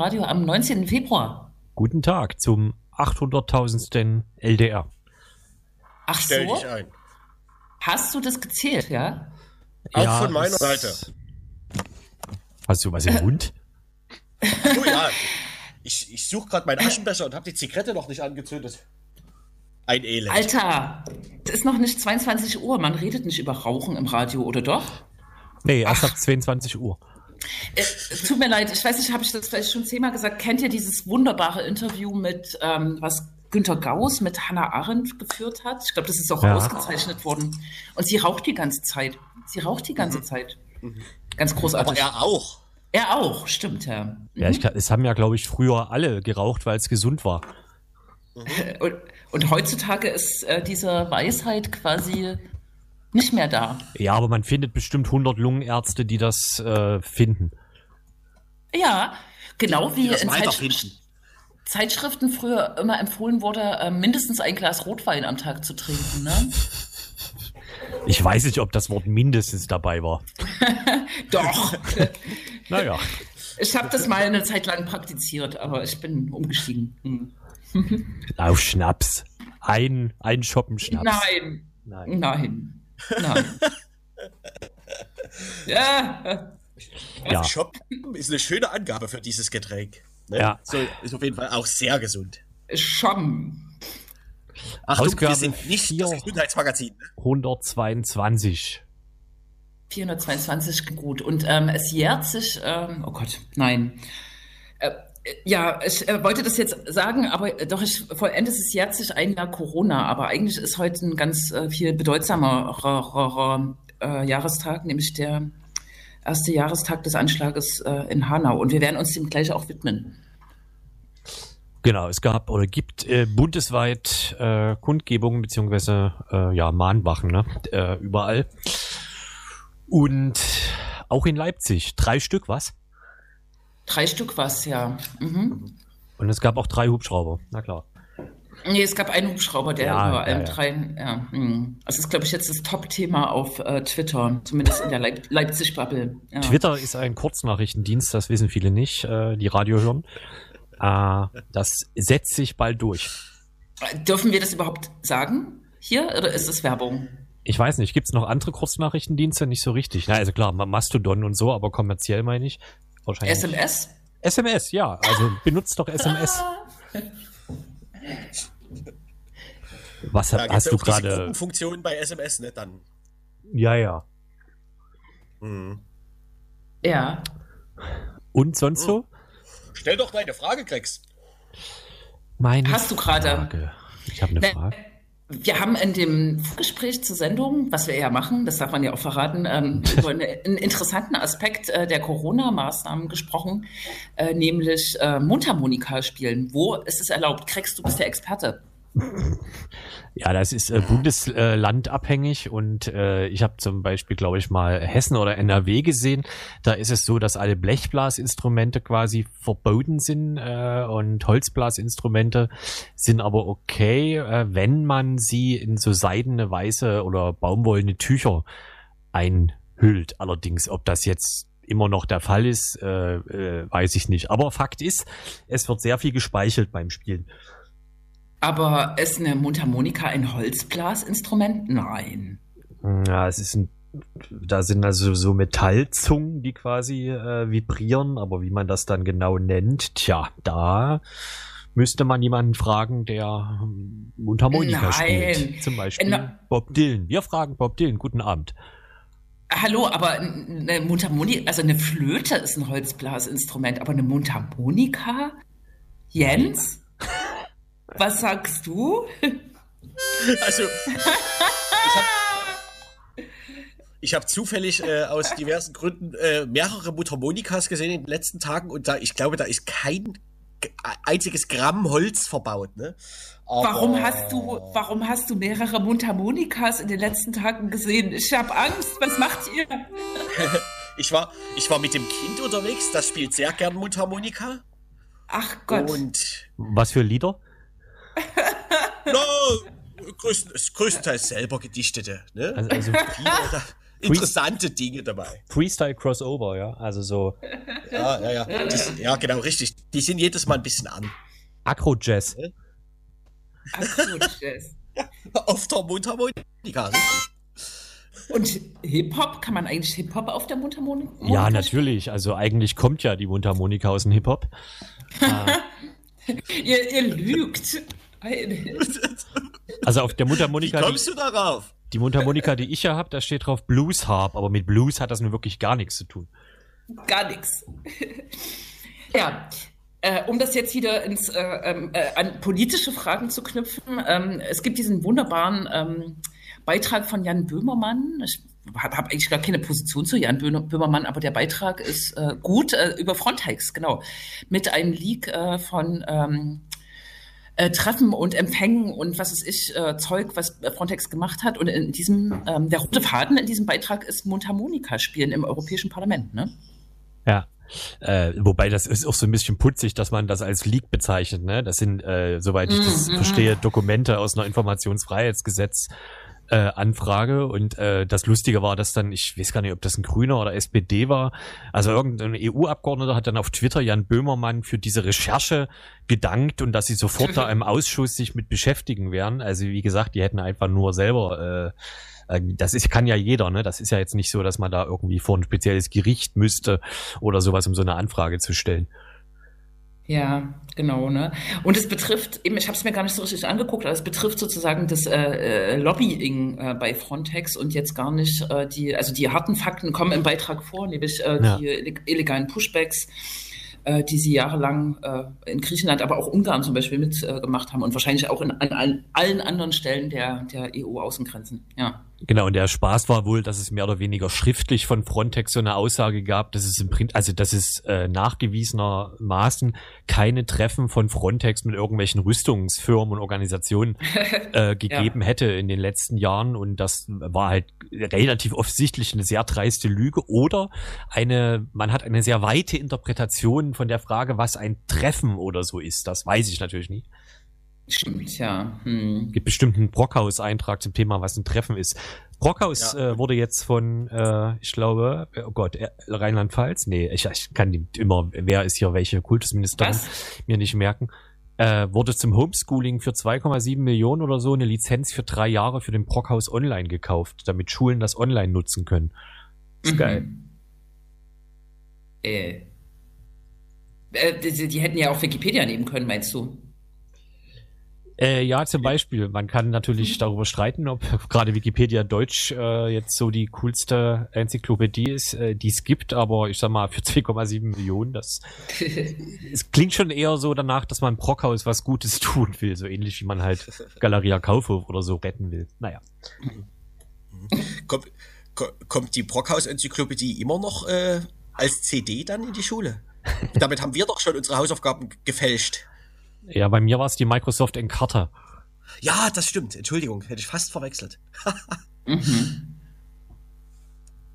Radio am 19. Februar. Guten Tag zum 800.000. LDR. Ach Stell so? dich ein. Hast du das gezählt, ja? Auch von meiner Seite. Hast du was im Mund? Du ja, ich, ich suche gerade meinen Aschenbecher und habe die Zigarette noch nicht angezündet. Ein Elend. Alter, es ist noch nicht 22 Uhr. Man redet nicht über Rauchen im Radio, oder doch? Nee, erst ab 22 Uhr. Äh, es tut mir leid, ich weiß nicht, habe ich das vielleicht schon zehnmal gesagt. Kennt ihr dieses wunderbare Interview mit, ähm, was Günter Gauss mit Hannah Arendt geführt hat? Ich glaube, das ist auch Ja. ausgezeichnet worden. Und sie raucht die ganze Zeit. Sie raucht die ganze Zeit. Ganz Aber großartig. er auch. er auch, stimmt, ja. Ja, ich, kann- es haben ja, glaube ich, früher alle geraucht, weil es gesund war. Und, und heutzutage ist äh, diese Weisheit quasi nicht mehr da. Ja, aber man findet bestimmt 100 Lungenärzte, die das äh, finden. Ja, genau wie in Zeit, weiterfinden. Zeitschriften früher immer empfohlen wurde, äh, mindestens ein Glas Rotwein am Tag zu trinken. Ne? Ich weiß nicht, ob das Wort mindestens dabei war. Doch. Naja, Ich habe das mal eine Zeit lang praktiziert, aber ich bin umgestiegen. Hm. auf Schnaps. Ein, ein Schoppen Schnaps. Nein, Nein. nein, nein. ja, Ja. Shop ist eine schöne Angabe für dieses Getränk. Ne? Ja. So, ist auf jeden Fall auch sehr gesund. schon. Achtung, Ausgabe wir sind nicht das Gesundheitsmagazin. Ne? 122. 422 gut. Und ähm, es jährt sich, ähm, oh Gott, nein. Ja, ich äh, wollte das jetzt sagen, aber doch, ich vollende es, jährt sich ein Jahr Corona, aber eigentlich ist heute ein ganz äh, viel bedeutsamerer äh, Jahrestag, nämlich der erste Jahrestag des Anschlages äh, in Hanau. Und wir werden uns dem gleich auch widmen. Genau, es gab oder gibt äh, bundesweit äh, Kundgebungen beziehungsweise äh, ja Mahnwachen, ne? Äh, überall. Und auch in Leipzig drei Stück, was? Drei Stück was, ja. Mhm. Und es gab auch drei Hubschrauber, na klar. Nee, es gab einen Hubschrauber, der Ja, über ja, allem ja. drei. Ja, hm. das ist, glaube ich, jetzt das Top-Thema auf äh, Twitter, zumindest in der Leip Leipzig-Bubble. Ja. Twitter ist ein Kurznachrichtendienst, das wissen viele nicht, äh, die Radio hören. Äh, das setzt sich bald durch. Dürfen wir das überhaupt sagen hier oder ist es Werbung? Ich weiß nicht, gibt's noch andere Kurznachrichtendienste? Nicht so richtig. Na, also klar, Mastodon und so, aber kommerziell meine ich. Wahrscheinlich. SMS? SMS, ja. Also benutzt doch SMS. Was hab, hast du gerade? Gruppenfunktion bei SMS, ne? Dann. Ja, ja. Mhm. Ja. Und sonst so? Stell doch deine Frage, Grex. Meine Hast du gerade- Frage. Ich habe eine Ne- Frage. Wir haben in dem Gespräch zur Sendung, was wir ja machen, das darf man ja auch verraten, ähm, über eine, einen interessanten Aspekt äh, der Corona-Maßnahmen gesprochen, äh, nämlich äh, Mundharmonika spielen. Wo ist es erlaubt? Kriegst du bist der Experte. Ja, das ist äh, bundeslandabhängig und äh, ich habe zum Beispiel, glaube ich, mal Hessen oder NRW gesehen. Da ist es so, dass alle Blechblasinstrumente quasi verboten sind äh, und Holzblasinstrumente sind aber okay, äh, wenn man sie in so seidene, weiße oder baumwollene Tücher einhüllt. Allerdings, ob das jetzt immer noch der Fall ist, äh, äh, weiß ich nicht. Aber Fakt ist, es wird sehr viel gespeichelt beim Spielen. Aber ist eine Mundharmonika ein Holzblasinstrument? Nein. Ja, es ist ein, da sind also so Metallzungen, die quasi äh, vibrieren, aber wie man das dann genau nennt, tja, da müsste man jemanden fragen, der ähm, Mundharmonika Nein. spielt. Zum Beispiel Na- Bob Dylan. Wir fragen Bob Dylan. Guten Abend. Hallo, aber eine Mundharmonika, also eine Flöte ist ein Holzblasinstrument, aber eine Mundharmonika? Jens? Was sagst du? Also, ich habe hab zufällig äh, aus diversen Gründen äh, mehrere Mundharmonikas gesehen in den letzten Tagen und da, ich glaube, da ist kein einziges Gramm Holz verbaut. Ne? Aber- Warum hast du, warum hast du mehrere Mundharmonikas in den letzten Tagen gesehen? Ich habe Angst. Was macht ihr? Ich war, ich war mit dem Kind unterwegs, das spielt sehr gern Mundharmonika. Ach Gott. Und Was für Lieder? No, größten, größtenteils selber gedichtete. Ne? Also, also interessante Dinge dabei. Freestyle Crossover, ja. Also so. Ja, ja, ja. Die, ja, genau, richtig. Die sind jedes Mal ein bisschen an. Agro-Jazz. Agro-Jazz. auf der Mundharmonika. Und Hip-Hop, kann man eigentlich Hip-Hop auf der Mundharmonika? Ja, natürlich. Also eigentlich kommt ja die Mundharmonika aus dem Hip-Hop. ihr, ihr lügt. Also auf der Mundharmonika. Wie kommst du darauf? Die Mundharmonika, die ich ja habe, da steht drauf Blues Harp, aber mit Blues hat das nun wirklich gar nichts zu tun. Gar nichts. ja, äh, um das jetzt wieder ins, äh, ähm, äh, an politische Fragen zu knüpfen, ähm, es gibt diesen wunderbaren ähm, Beitrag von Jan Böhmermann. Ich habe hab eigentlich gar keine Position zu Jan Böhmermann, aber der Beitrag ist äh, gut äh, über Frontex, genau. Mit einem Leak äh, von ähm, äh, Treffen und Empfängen und was ist ich, äh, Zeug, was Frontex gemacht hat. Und in diesem, ähm, der rote Faden in diesem Beitrag ist Mundharmonika spielen im Europäischen Parlament, ne? Ja. Äh, wobei das ist auch so ein bisschen putzig, dass man das als Leak bezeichnet. Ne? Das sind, äh, soweit ich das mm -hmm. verstehe, Dokumente aus einer Informationsfreiheitsgesetz äh, Anfrage und äh, das Lustige war, dass dann, ich weiß gar nicht, ob das ein Grüner oder SPD war, also irgendein EU-Abgeordneter hat dann auf Twitter Jan Böhmermann für diese Recherche gedankt und dass sie sofort da im Ausschuss sich mit beschäftigen werden. Also wie gesagt, die hätten einfach nur selber äh, äh das ist, kann ja jeder, ne? Das ist ja jetzt nicht so, dass man da irgendwie vor ein spezielles Gericht müsste oder sowas, um so eine Anfrage zu stellen. Ja, genau. Ne? Und es betrifft, eben, ich habe es mir gar nicht so richtig angeguckt, aber es betrifft sozusagen das äh, äh, Lobbying äh, bei Frontex und jetzt gar nicht äh, die, also die harten Fakten kommen im Beitrag vor, nämlich äh, ja. die illegalen Pushbacks, äh, die sie jahrelang äh, in Griechenland, aber auch Ungarn zum Beispiel mitgemacht äh, haben und wahrscheinlich auch in, an allen, allen anderen Stellen der, der EU-Außengrenzen. Ja. Genau, und der Spaß war wohl, dass es mehr oder weniger schriftlich von Frontex so eine Aussage gab, dass es im Print, also dass es äh, nachgewiesenermaßen keine Treffen von Frontex mit irgendwelchen Rüstungsfirmen und Organisationen äh, gegeben ja. hätte in den letzten Jahren. Und das war halt relativ offensichtlich eine sehr dreiste Lüge. Oder eine, man hat eine sehr weite Interpretation von der Frage, was ein Treffen oder so ist. Das weiß ich natürlich nicht. Stimmt, ja. Hm. Gibt bestimmt einen Brockhaus-Eintrag zum Thema, was ein Treffen ist. Brockhaus ja. äh, wurde jetzt von, äh, ich glaube, oh Gott, äh, Rheinland-Pfalz? Nee, ich, ich kann die immer, wer ist hier welche Kultusministerin, was? mir nicht merken. Äh, wurde zum Homeschooling für 2,7 Millionen oder so eine Lizenz für drei Jahre für den Brockhaus Online gekauft, damit Schulen das online nutzen können. Ist mhm. geil. Äh. äh die, die hätten ja auch Wikipedia nehmen können, meinst du? Äh, ja, zum Beispiel. Man kann natürlich darüber streiten, ob gerade Wikipedia Deutsch äh, jetzt so die coolste Enzyklopädie ist, äh, die es gibt, aber ich sag mal, für 2,7 Millionen, das es klingt schon eher so danach, dass man Brockhaus was Gutes tun will, so ähnlich wie man halt Galeria Kaufhof oder so retten will. Naja. Kommt, kommt die Brockhaus-Enzyklopädie immer noch äh, als CD dann in die Schule? Damit haben wir doch schon unsere Hausaufgaben gefälscht. Ja, bei mir war es die Microsoft Encarta. Ja, das stimmt. Entschuldigung, hätte ich fast verwechselt. mhm.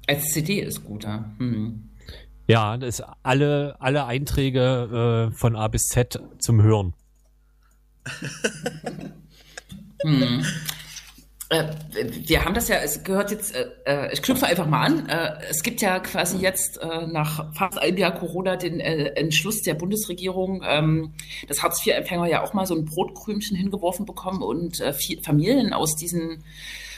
Als CD ist gut, ja. Mhm. Ja, das ist alle, alle Einträge äh, von A bis Z zum Hören. hm. Äh, wir haben das ja, es gehört jetzt, äh, äh, ich knüpfe einfach mal an. Äh, es gibt ja quasi jetzt äh, nach fast einem Jahr Corona den äh, Entschluss der Bundesregierung, ähm, dass Hartz-IV-Empfänger ja auch mal so ein Brotkrümchen hingeworfen bekommen und Familien aus diesen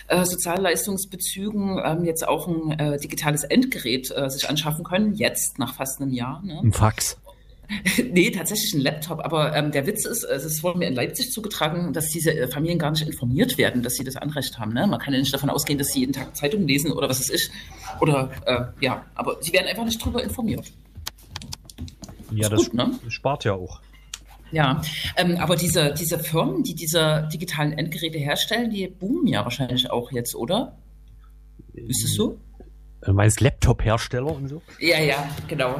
Sozialleistungsbezügen ähm, jetzt auch ein digitales Endgerät sich anschaffen können, jetzt nach fast einem Jahr. Ne? Ein Fax. nee, tatsächlich ein Laptop. Aber ähm, der Witz ist, es ist wurde mir in Leipzig zugetragen, dass diese äh, Familien gar nicht informiert werden, dass sie das Anrecht haben. Ne? Man kann ja nicht davon ausgehen, dass sie jeden Tag Zeitung lesen oder was es ist. Oder äh, ja, aber sie werden einfach nicht darüber informiert. Ja, das, gut, ne? spart ja auch. Ja, ähm, aber diese, diese Firmen, die diese digitalen Endgeräte herstellen, die boomen ja wahrscheinlich auch jetzt, oder? Ist es so? Du meinst Laptop-Hersteller und so? Ja, ja, genau.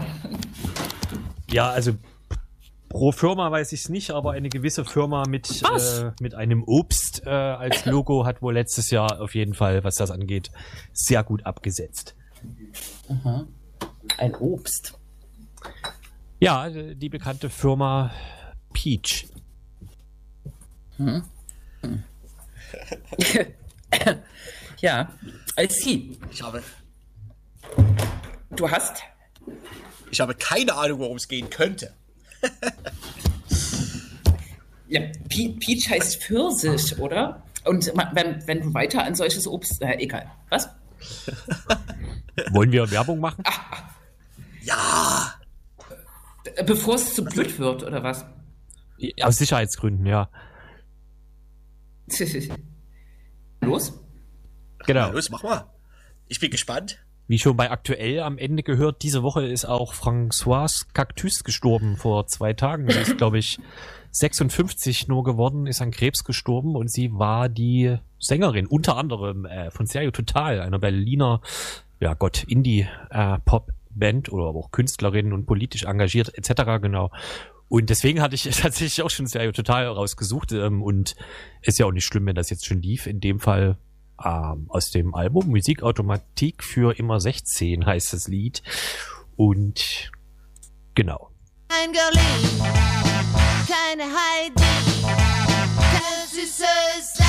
Ja, also pro Firma weiß ich es nicht, aber eine gewisse Firma mit, äh, mit einem Obst äh, als Logo hat wohl letztes Jahr auf jeden Fall, was das angeht, sehr gut abgesetzt. Aha. Ein Obst. Ja, die bekannte Firma Peach. Hm. Hm. Ja, I see. Ich habe, Du hast? Ich habe keine Ahnung, worum es gehen könnte. Ja, Pe Peach heißt Pfirsich, oder? Und wenn, wenn du weiter an solches Obst, äh, egal. Was? Wollen wir Werbung machen? Ja, Äh, Bevor es zu blöd wird, oder was? Aus Sicherheitsgründen, ja. Los? Genau. na los, mach mal. Ich bin gespannt. Wie schon bei aktuell am Ende gehört, diese Woche ist auch Françoise Cactus gestorben vor zwei Tagen. Sie ist, glaube ich, 56 nur geworden, ist an Krebs gestorben und sie war die Sängerin, unter anderem äh, von Serio Total, einer Berliner, ja Gott, Indie-Pop-Band oder aber auch Künstlerin und politisch engagiert etc. genau. Und deswegen hatte ich tatsächlich auch schon Serio Total rausgesucht ähm, und ist ja auch nicht schlimm, wenn das jetzt schon lief. In dem Fall ähm, aus dem Album Musikautomatik für immer 16 heißt das Lied. Und genau. Ein Girlie, keine Heidi, keine süße 16.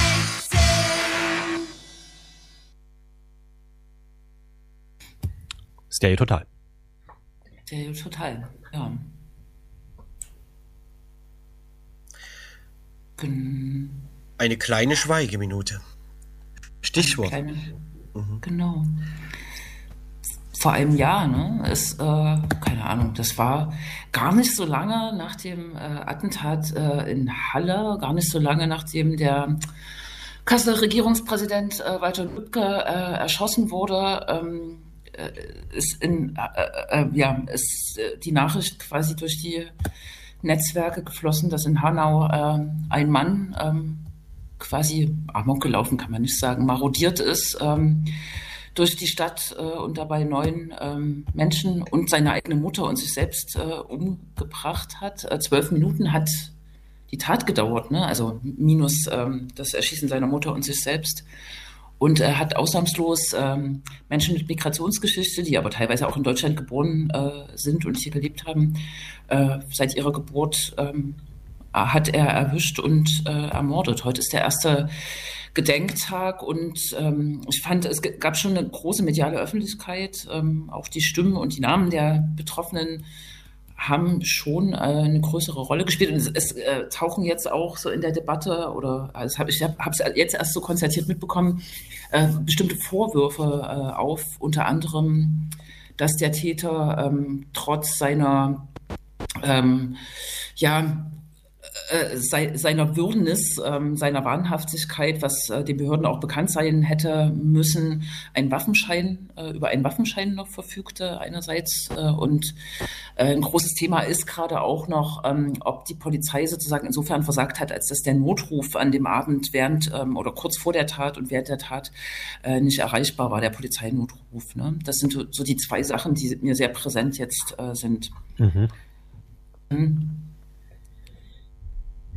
Stereo Total. Ja, total, ja. Eine kleine Schweigeminute. Stichwort. kleine, Genau. Vor einem Jahr, ne? Ist, äh, keine Ahnung, das war gar nicht so lange nach dem äh, Attentat äh, in Halle, gar nicht so lange nachdem der Kasseler Regierungspräsident äh, Walter Lübcke äh, erschossen wurde, ähm, äh, ist in, äh, äh, ja, ist äh, die Nachricht quasi durch die Netzwerke geflossen, dass in Hanau ein Mann ähm, quasi amok gelaufen, kann man nicht sagen, marodiert ist ähm, durch die Stadt äh, und dabei neun ähm, Menschen und seine eigene Mutter und sich selbst äh, umgebracht hat. Äh, zwölf Minuten hat die Tat gedauert, ne? also minus ähm, das Erschießen seiner Mutter und sich selbst. Und er hat ausnahmslos ähm, Menschen mit Migrationsgeschichte, die aber teilweise auch in Deutschland geboren äh, sind und hier gelebt haben, äh, seit ihrer Geburt ähm, hat er erwischt und äh, ermordet. Heute ist der erste Gedenktag und ähm, ich fand, es gab schon eine große mediale Öffentlichkeit. Ähm, auch die Stimmen und die Namen der Betroffenen haben schon äh, eine größere Rolle gespielt. Und es, es äh, tauchen jetzt auch so in der Debatte, oder also hab, ich habe es jetzt erst so konzertiert mitbekommen, äh, bestimmte Vorwürfe äh, auf, unter anderem, dass der Täter ähm, trotz seiner ähm, ja, seiner Würdnis, ähm, seiner Wahnhaftigkeit, was äh, den Behörden auch bekannt sein hätte müssen, einen Waffenschein, äh, über einen Waffenschein noch verfügte einerseits. Äh, und äh, ein großes Thema ist gerade auch noch, ähm, ob die Polizei sozusagen insofern versagt hat, als dass der Notruf an dem Abend während ähm, oder kurz vor der Tat und während der Tat äh, nicht erreichbar war, der Polizeinotruf. Ne? Das sind so, die zwei Sachen, die mir sehr präsent jetzt äh, sind. Mhm.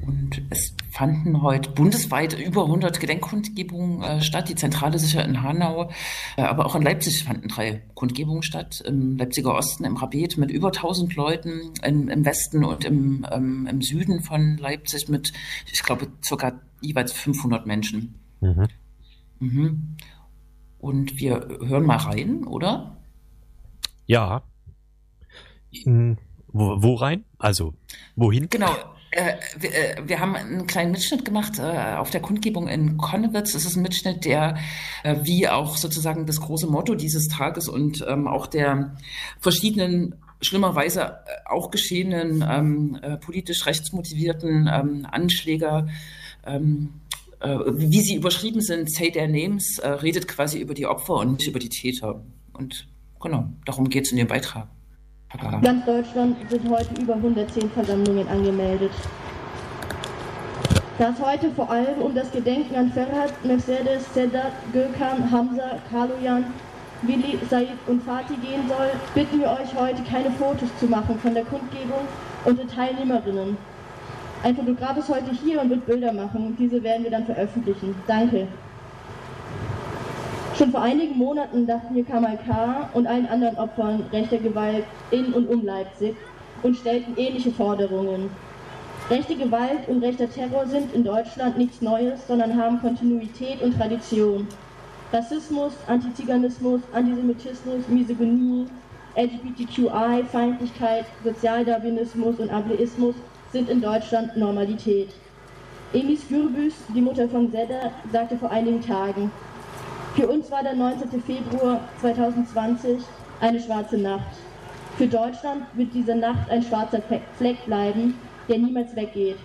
Und es fanden heute bundesweit über 100 Gedenkkundgebungen äh, statt. Die Zentrale sicher in Hanau, äh, aber auch in Leipzig fanden drei Kundgebungen statt. Im Leipziger Osten, im Rabet mit über 1000 Leuten, im, im Westen und im, ähm, im Süden von Leipzig mit, ich glaube, circa jeweils 500 Menschen. Mhm. Mhm. Und wir hören mal rein, oder? Ja. In, wo, wo rein? Also, wohin? Genau. Äh, wir, äh, wir haben einen kleinen Mitschnitt gemacht äh, auf der Kundgebung in Konnewitz. Es ist ein Mitschnitt, der äh, wie auch sozusagen das große Motto dieses Tages und ähm, auch der verschiedenen schlimmerweise äh, auch geschehenen ähm, äh, politisch rechtsmotivierten ähm, Anschläge, ähm, äh, wie sie überschrieben sind, Say Their Names, redet quasi über die Opfer und über die Täter. Und genau, darum geht es in dem Beitrag. Ganz Deutschland sind heute über 110 Versammlungen angemeldet. Da es heute vor allem um das Gedenken an Ferhat, Mercedes, Sedat, Gökhan, Hamza, Kaloyan, Willi, Said und Fatih gehen soll, bitten wir euch heute keine Fotos zu machen von der Kundgebung und den Teilnehmerinnen. Ein Fotograf ist heute hier und wird Bilder machen. Diese werden wir dann veröffentlichen. Danke. Schon vor einigen Monaten dachten wir Kamal K. und allen anderen Opfern rechter Gewalt in und um Leipzig und stellten ähnliche Forderungen. Rechte Gewalt und rechter Terror sind in Deutschland nichts Neues, sondern haben Kontinuität und Tradition. Rassismus, Antiziganismus, Antisemitismus, Misogynie, LGBTQI-Feindlichkeit, Sozialdarwinismus und Ableismus sind in Deutschland Normalität. Emis Gürbüz, die Mutter von Zedda, sagte vor einigen Tagen, für uns war der 19. Februar 2020 eine schwarze Nacht. Für Deutschland wird diese Nacht ein schwarzer Fleck bleiben, der niemals weggeht.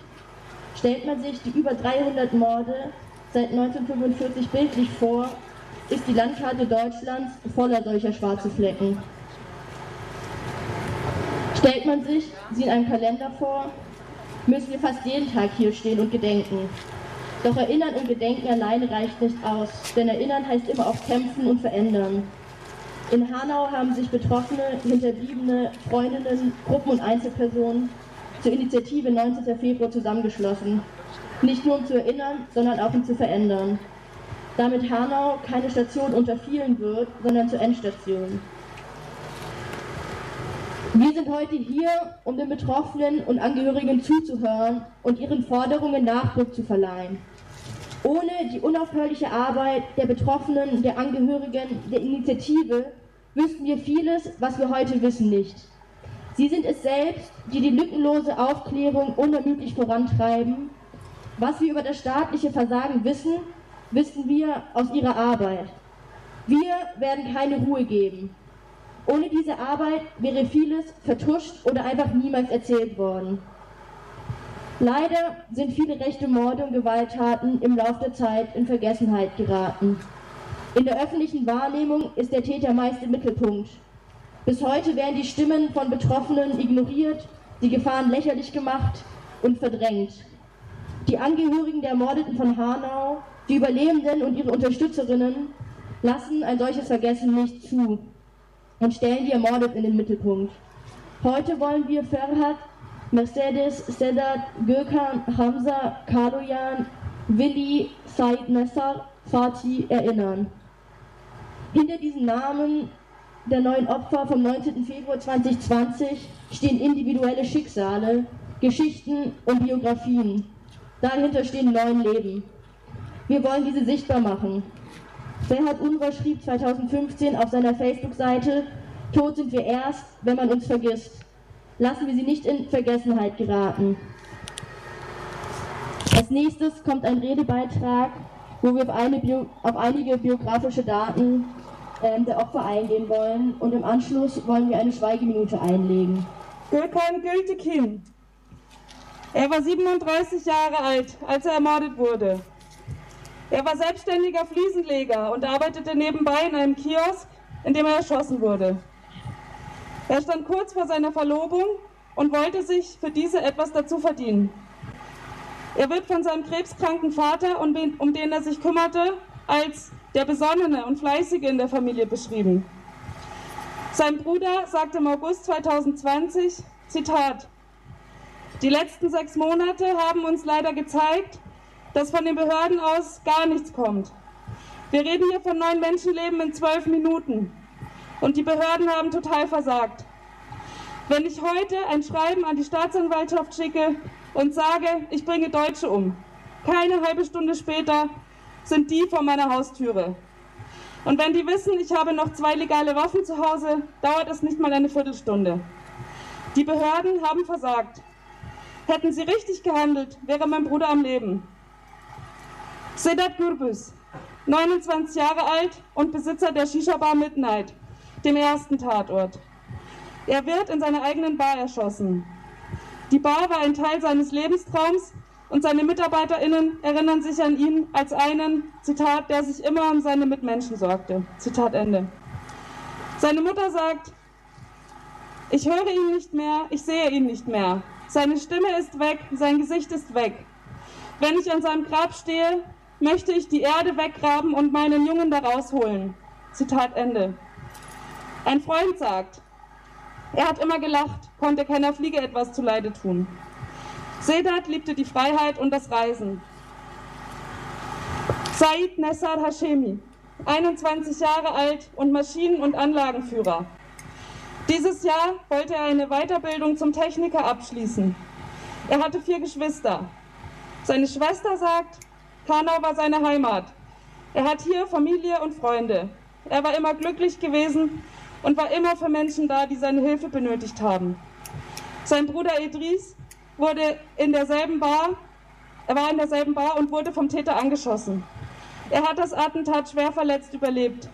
Stellt man sich die über 300 Morde seit 1945 bildlich vor, ist die Landkarte Deutschlands voller solcher schwarzer Flecken. Stellt man sich sie in einem Kalender vor, müssen wir fast jeden Tag hier stehen und gedenken. Doch erinnern und gedenken alleine reicht nicht aus, denn erinnern heißt immer auch kämpfen und verändern. In Hanau haben sich Betroffene, Hinterbliebene, Freundinnen, Gruppen und Einzelpersonen zur Initiative 19. Februar zusammengeschlossen. Nicht nur um zu erinnern, sondern auch um zu verändern. Damit Hanau keine Station unter vielen wird, sondern zur Endstation. Wir sind heute hier, um den Betroffenen und Angehörigen zuzuhören und ihren Forderungen Nachdruck zu verleihen. Ohne die unaufhörliche Arbeit der Betroffenen, der Angehörigen, der Initiative wüssten wir vieles, was wir heute wissen, nicht. Sie sind es selbst, die die lückenlose Aufklärung unermüdlich vorantreiben. Was wir über das staatliche Versagen wissen, wissen wir aus ihrer Arbeit. Wir werden keine Ruhe geben. Ohne diese Arbeit wäre vieles vertuscht oder einfach niemals erzählt worden. Leider sind viele rechte Morde und Gewalttaten im Laufe der Zeit in Vergessenheit geraten. In der öffentlichen Wahrnehmung ist der Täter meist im Mittelpunkt. Bis heute werden die Stimmen von Betroffenen ignoriert, die Gefahren lächerlich gemacht und verdrängt. Die Angehörigen der Ermordeten von Hanau, die Überlebenden und ihre Unterstützerinnen lassen ein solches Vergessen nicht zu und stellen die Ermordeten in den Mittelpunkt. Heute wollen wir Ferhat, Mercedes, Sedat, Gökhan, Hamza, Kaloyan, Willi, Said Nessar, Fatih erinnern. Hinter diesen Namen der neuen Opfer vom 19. Februar 2020 stehen individuelle Schicksale, Geschichten und Biografien. Dahinter stehen neun Leben. Wir wollen diese sichtbar machen. Ferhat Unruh schrieb 2015 auf seiner Facebook-Seite, Tot sind wir erst, wenn man uns vergisst. Lassen wir sie nicht in Vergessenheit geraten. Als nächstes kommt ein Redebeitrag, wo wir auf, eine Bio auf einige biografische Daten äh, der Opfer eingehen wollen und im Anschluss wollen wir eine Schweigeminute einlegen. Gökhan Gültekin. Er war 37 Jahre alt, als er ermordet wurde. Er war selbstständiger Fliesenleger und arbeitete nebenbei in einem Kiosk, in dem er erschossen wurde. Er stand kurz vor seiner Verlobung und wollte sich für diese etwas dazu verdienen. Er wird von seinem krebskranken Vater, um den er sich kümmerte, als der Besonnene und Fleißige in der Familie beschrieben. Sein Bruder sagte im August 2020, Zitat, die letzten sechs Monate haben uns leider gezeigt, dass von den Behörden aus gar nichts kommt. Wir reden hier von neun Menschenleben in zwölf Minuten. Und die Behörden haben total versagt. Wenn ich heute ein Schreiben an die Staatsanwaltschaft schicke und sage, ich bringe Deutsche um, keine halbe Stunde später sind die vor meiner Haustüre. Und wenn die wissen, ich habe noch zwei legale Waffen zu Hause, dauert es nicht mal eine Viertelstunde. Die Behörden haben versagt. Hätten sie richtig gehandelt, wäre mein Bruder am Leben. Sedat Gürbüz, 29 Jahre alt und Besitzer der Shisha-Bar Midnight, dem ersten Tatort. Er wird in seiner eigenen Bar erschossen. Die Bar war ein Teil seines Lebenstraums und seine MitarbeiterInnen erinnern sich an ihn als einen, Zitat, der sich immer um seine Mitmenschen sorgte. Zitat Ende. Seine Mutter sagt, ich höre ihn nicht mehr, ich sehe ihn nicht mehr. Seine Stimme ist weg, sein Gesicht ist weg. Wenn ich an seinem Grab stehe, möchte ich die Erde weggraben und meinen Jungen da rausholen. Zitat Ende. Ein Freund sagt, er hat immer gelacht, konnte keiner Fliege etwas zuleide tun. Sedat liebte die Freiheit und das Reisen. Said Nessar Hashemi, 21 Jahre alt und Maschinen- und Anlagenführer. Dieses Jahr wollte er eine Weiterbildung zum Techniker abschließen. Er hatte vier Geschwister. Seine Schwester sagt, Hanau war seine Heimat. Er hat hier Familie und Freunde. Er war immer glücklich gewesen und war immer für Menschen da, die seine Hilfe benötigt haben. Sein Bruder Idris wurde in derselben Bar, er war in derselben Bar und wurde vom Täter angeschossen. Er hat das Attentat schwer verletzt überlebt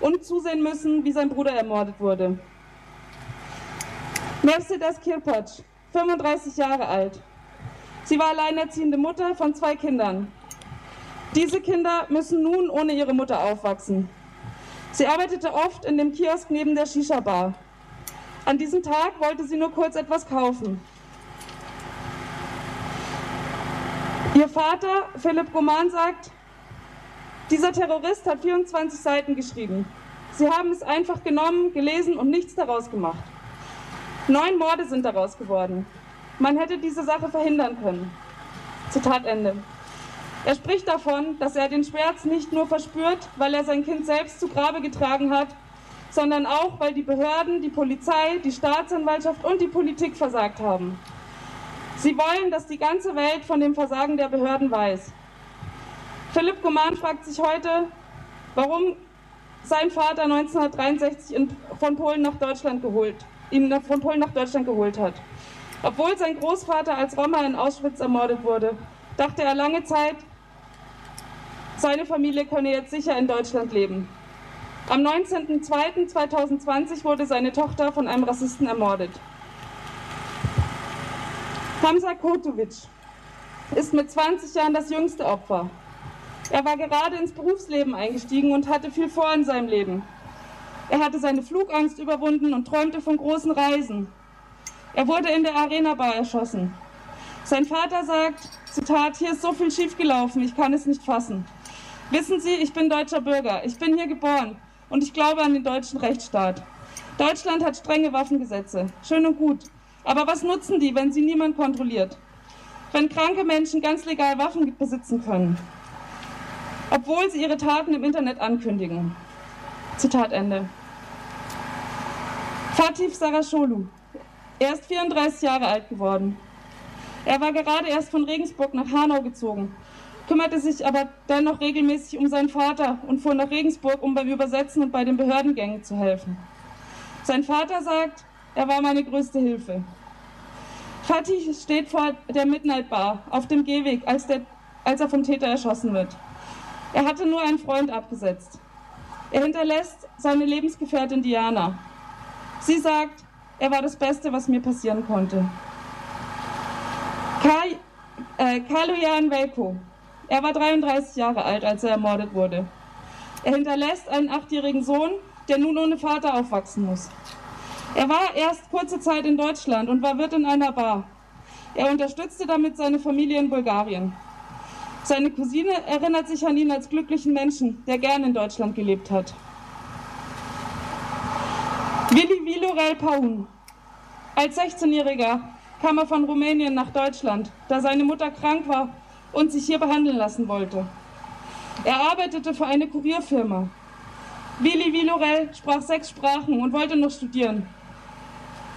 und zusehen müssen, wie sein Bruder ermordet wurde. Mercedes Kirpac, 35 Jahre alt. Sie war alleinerziehende Mutter von zwei Kindern. Diese Kinder müssen nun ohne ihre Mutter aufwachsen. Sie arbeitete oft in dem Kiosk neben der Shisha-Bar. An diesem Tag wollte sie nur kurz etwas kaufen. Ihr Vater, Philipp Roman, sagt, dieser Terrorist hat 24 Seiten geschrieben. Sie haben es einfach genommen, gelesen und nichts daraus gemacht. Neun Morde sind daraus geworden. Man hätte diese Sache verhindern können. Zitat Ende. Er spricht davon, dass er den Schmerz nicht nur verspürt, weil er sein Kind selbst zu Grabe getragen hat, sondern auch, weil die Behörden, die Polizei, die Staatsanwaltschaft und die Politik versagt haben. Sie wollen, dass die ganze Welt von dem Versagen der Behörden weiß. Philipp Goman fragt sich heute, warum sein Vater 1963 in, von Polen nach Deutschland geholt, ihn von Polen nach Deutschland geholt hat. Obwohl sein Großvater als Roma in Auschwitz ermordet wurde, dachte er lange Zeit, seine Familie könne jetzt sicher in Deutschland leben. Am 19.02.2020 wurde seine Tochter von einem Rassisten ermordet. Hamza Kotovic ist mit 20 Jahren das jüngste Opfer. Er war gerade ins Berufsleben eingestiegen und hatte viel vor in seinem Leben. Er hatte seine Flugangst überwunden und träumte von großen Reisen. Er wurde in der Arena Bar erschossen. Sein Vater sagt, Zitat, hier ist so viel schiefgelaufen, ich kann es nicht fassen. Wissen Sie, ich bin deutscher Bürger, ich bin hier geboren und ich glaube an den deutschen Rechtsstaat. Deutschland hat strenge Waffengesetze, schön und gut. Aber was nutzen die, wenn sie niemand kontrolliert? Wenn kranke Menschen ganz legal Waffen besitzen können, obwohl sie ihre Taten im Internet ankündigen. Zitat Ende. Fatih Sarasholu. Er ist 34 Jahre alt geworden. Er war gerade erst von Regensburg nach Hanau gezogen, kümmerte sich aber dennoch regelmäßig um seinen Vater und fuhr nach Regensburg, um beim Übersetzen und bei den Behördengängen zu helfen. Sein Vater sagt, er war meine größte Hilfe. Fatih steht vor der Midnight Bar auf dem Gehweg, als, der, als er vom Täter erschossen wird. Er hatte nur einen Freund abgesetzt. Er hinterlässt seine Lebensgefährtin Diana. Sie sagt, er war das Beste, was mir passieren konnte. Kai, äh, Kaloyan Velko. Er war 33 Jahre alt, als er ermordet wurde. Er hinterlässt einen achtjährigen Sohn, der nun ohne Vater aufwachsen muss. Er war erst kurze Zeit in Deutschland und war Wirt in einer Bar. Er unterstützte damit seine Familie in Bulgarien. Seine Cousine erinnert sich an ihn als glücklichen Menschen, der gern in Deutschland gelebt hat. Willi Vilorel Paun. Als 16-Jähriger kam er von Rumänien nach Deutschland, da seine Mutter krank war und sich hier behandeln lassen wollte. Er arbeitete für eine Kurierfirma. Willi Vilorel sprach sechs Sprachen und wollte noch studieren.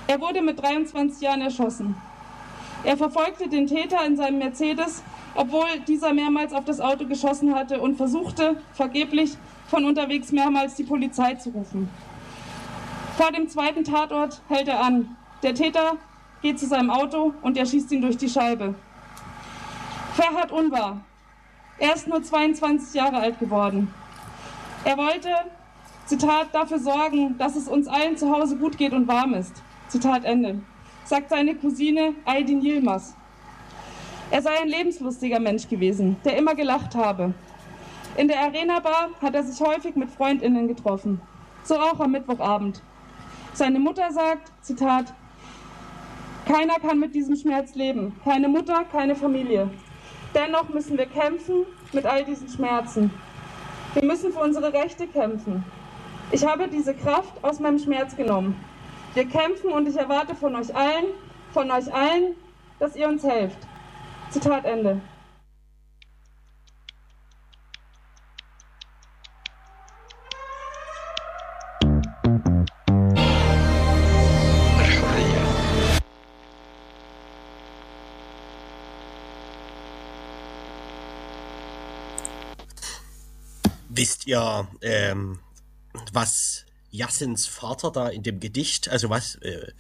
Er wurde mit 23 Jahren erschossen. Er verfolgte den Täter in seinem Mercedes obwohl dieser mehrmals auf das Auto geschossen hatte und versuchte, vergeblich von unterwegs mehrmals die Polizei zu rufen. Vor dem zweiten Tatort hält er an. Der Täter geht zu seinem Auto und er schießt ihn durch die Scheibe. Ferhat Unwahr. Er ist nur 22 Jahre alt geworden. Er wollte, Zitat, dafür sorgen, dass es uns allen zu Hause gut geht und warm ist. Zitat Ende. Sagt seine Cousine Aydin Yilmaz. Er sei ein lebenslustiger Mensch gewesen, der immer gelacht habe. In der Arena Bar hat er sich häufig mit Freundinnen getroffen, so auch am Mittwochabend. Seine Mutter sagt, Zitat, keiner kann mit diesem Schmerz leben, keine Mutter, keine Familie. Dennoch müssen wir kämpfen mit all diesen Schmerzen. Wir müssen für unsere Rechte kämpfen. Ich habe diese Kraft aus meinem Schmerz genommen. Wir kämpfen und ich erwarte von euch allen, von euch allen, dass ihr uns helft. Zitat Ende. Wisst ihr, ähm, was Jassins Vater da in dem Gedicht, also was, äh,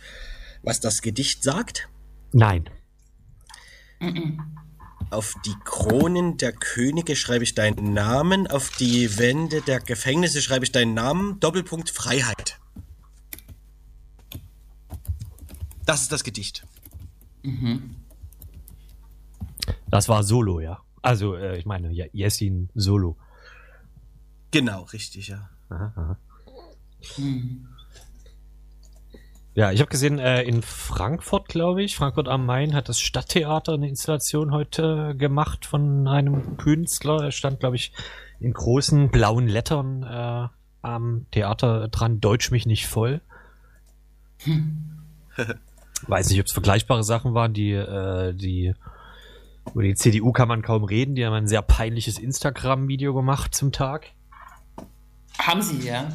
was das Gedicht sagt? Nein. Auf die Kronen der Könige schreibe ich deinen Namen, auf die Wände der Gefängnisse schreibe ich deinen Namen, Doppelpunkt Freiheit. Das ist das Gedicht. Das war Solo, ja. Also, äh, ich meine, ja, Jessin Solo. Genau, richtig, ja. Aha, aha. Ja, ich habe gesehen, äh, in Frankfurt, glaube ich, Frankfurt am Main hat das Stadttheater eine Installation heute gemacht von einem Künstler. Er stand, glaube ich, in großen blauen Lettern äh, am Theater dran, Deutsch mich nicht voll. Weiß nicht, ob es vergleichbare Sachen waren, die, äh, die, über die CDU kann man kaum reden, die haben ein sehr peinliches Instagram-Video gemacht zum Tag. Haben sie, ja.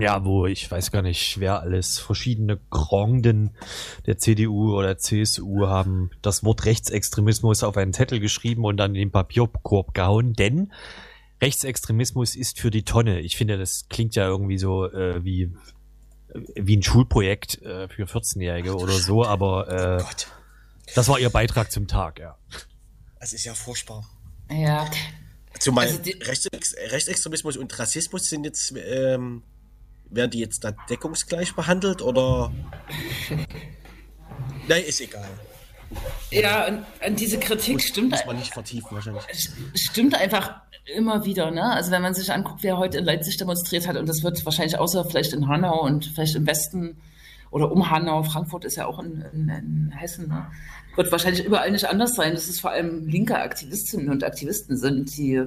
Ja, wo ich weiß gar nicht, wer alles verschiedene Granden der CDU oder CSU haben das Wort Rechtsextremismus auf einen Zettel geschrieben und dann in den Papierkorb gehauen, denn Rechtsextremismus ist für die Tonne. Ich finde, das klingt ja irgendwie so äh, wie wie ein Schulprojekt äh, für 14-Jährige oder so, aber äh, Gott, das war ihr Beitrag zum Tag, ja. das ist ja furchtbar. Ja. Zumal Also Rechtsex Rechtsextremismus und Rassismus sind jetzt, ähm, werden die jetzt da deckungsgleich behandelt oder? Nein, ist egal. Ja, und, und diese Kritik stimmt, Muss man nicht vertiefen wahrscheinlich. stimmt einfach immer wieder. Ne? Also wenn man sich anguckt, wer heute in Leipzig demonstriert hat, und das wird wahrscheinlich außer vielleicht in Hanau und vielleicht im Westen oder um Hanau, Frankfurt ist ja auch in, in, in Hessen, ne? wird wahrscheinlich überall nicht anders sein, dass es vor allem linke Aktivistinnen und Aktivisten sind, die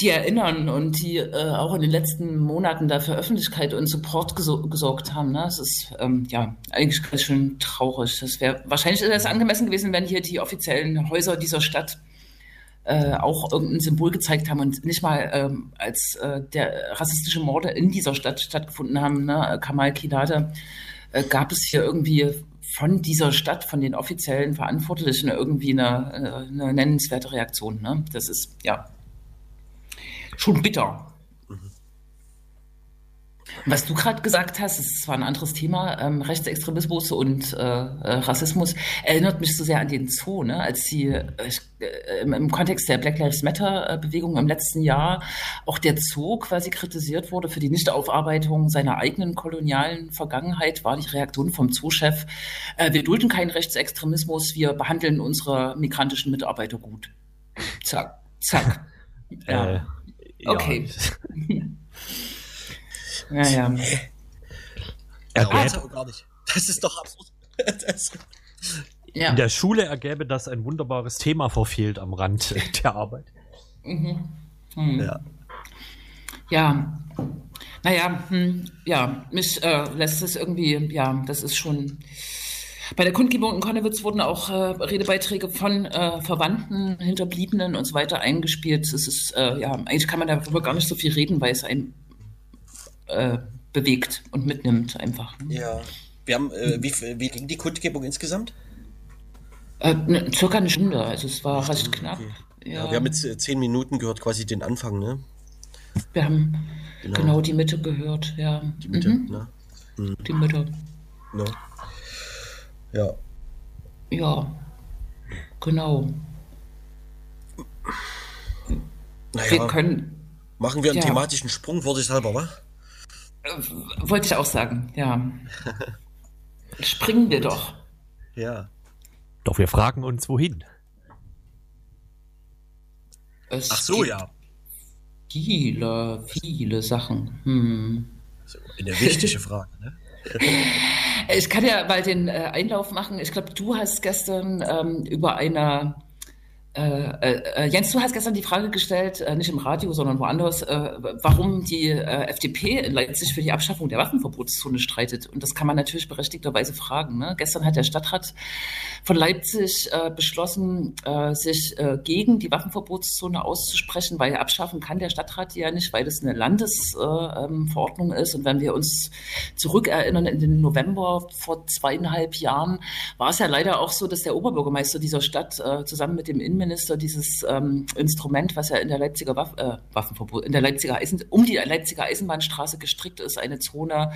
die erinnern und die äh, auch in den letzten Monaten da für Öffentlichkeit und Support gesor gesorgt haben. Ne? Das ist ähm, ja eigentlich ganz schön traurig. Das wäre wahrscheinlich wäre es angemessen gewesen, wenn hier die offiziellen Häuser dieser Stadt äh, auch irgendein Symbol gezeigt haben und nicht mal ähm, als äh, der rassistische Morde in dieser Stadt stattgefunden haben, ne? Kamal Kidade, äh, gab es hier irgendwie von dieser Stadt, von den offiziellen Verantwortlichen irgendwie eine, äh, eine nennenswerte Reaktion. Ne? Das ist ja schon bitter. Was du gerade gesagt hast, das ist zwar ein anderes Thema, ähm, Rechtsextremismus und äh, äh, Rassismus, erinnert mich so sehr an den Zoo, ne? als die äh, äh, im, im Kontext der Black Lives Matter äh, Bewegung im letzten Jahr auch der Zoo quasi kritisiert wurde für die Nichtaufarbeitung seiner eigenen kolonialen Vergangenheit, war die Reaktion vom Zoo-Chef, äh, wir dulden keinen Rechtsextremismus, wir behandeln unsere migrantischen Mitarbeiter gut. Zack, zack. Ja. Ja. Okay. Ja, ja. Er Ja, gar nicht. Das ist doch absurd. Das, ja. in der Schule ergäbe das ein wunderbares Thema verfehlt am Rand der Arbeit. Mhm. Hm. ja. Ja, naja, hm, ja, mich äh, lässt es irgendwie, ja, das ist schon. Bei der Kundgebung in Konnewitz wurden auch äh, Redebeiträge von äh, Verwandten, Hinterbliebenen und so weiter eingespielt. Es ist, äh, ja, eigentlich kann man darüber gar nicht so viel reden, weil es einen äh, bewegt und mitnimmt einfach. ne? ja. Wir haben, äh, wie, wie ging die Kundgebung insgesamt? Äh, ne, circa eine Stunde, also es war recht knapp. Ja, Ja, wir haben jetzt äh, zehn Minuten gehört, quasi den Anfang, ne? wir haben Genau. genau. die Mitte gehört, ja. Die Mitte, Mhm, ne? die Mitte. ne? Ja. Ja, genau. Wir Naja, können, machen wir einen ja. thematischen Sprung, wurde ich halber, wa? Wollte ich auch sagen, ja. Springen wir doch. Ja. Doch wir fragen uns, wohin? Es Ach so, gibt ja. Viele, viele Sachen. Hm. So, Eine wichtige Frage, ne? Ich kann ja mal den äh, Einlauf machen. Ich glaube, du hast gestern ähm, über eine äh, äh, Jens, du hast gestern die Frage gestellt, äh, nicht im Radio, sondern woanders, äh, warum die äh, FDP in Leipzig für die Abschaffung der Waffenverbotszone streitet. Und das kann man natürlich berechtigterweise fragen. Ne? Gestern hat der Stadtrat von Leipzig äh, beschlossen, äh, sich äh, gegen die Waffenverbotszone auszusprechen, weil abschaffen kann der Stadtrat ja nicht, weil das eine Landesverordnung äh, ähm, ist. Und wenn wir uns zurückerinnern in den November vor zweieinhalb Jahren, war es ja leider auch so, dass der Oberbürgermeister dieser Stadt äh, zusammen mit dem Innenminister Innenminister dieses ähm, Instrument, was ja in der Leipziger Waff äh, Waffenverbot, in der Leipziger Eisen, um die Leipziger Eisenbahnstraße gestrickt ist, eine Zone,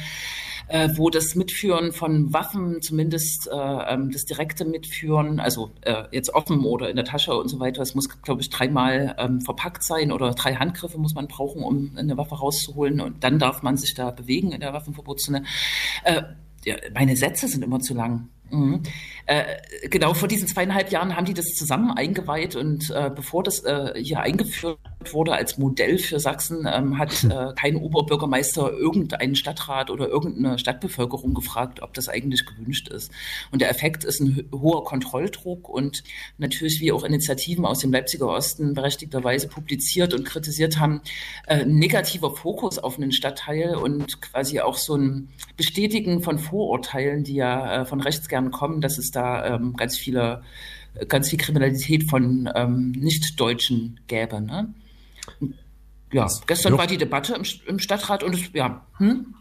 äh, wo das Mitführen von Waffen, zumindest äh, ähm, das direkte Mitführen, also äh, jetzt offen oder in der Tasche und so weiter, es muss, glaube ich, dreimal ähm, verpackt sein oder drei Handgriffe muss man brauchen, um eine Waffe rauszuholen und dann darf man sich da bewegen in der Waffenverbotszone. Äh, meine Sätze sind immer zu lang. Mhm. Äh, genau, vor diesen zweieinhalb Jahren haben die das zusammen eingeweiht und äh, bevor das äh, hier eingeführt wurde als Modell für Sachsen, ähm, hat äh, kein Oberbürgermeister irgendeinen Stadtrat oder irgendeine Stadtbevölkerung gefragt, ob das eigentlich gewünscht ist. Und der Effekt ist ein hoher Kontrolldruck und natürlich, wie auch Initiativen aus dem Leipziger Osten berechtigterweise publiziert und kritisiert haben, äh, negativer Fokus auf einen Stadtteil und quasi auch so ein Bestätigen von Vorurteilen, die ja äh, von rechts gern kommen, dass es da ähm, ganz viele, ganz viel Kriminalität von ähm, Nicht-Deutschen gäbe. Ne? Ja, gestern war die Debatte im, im Stadtrat und es, ja, hm?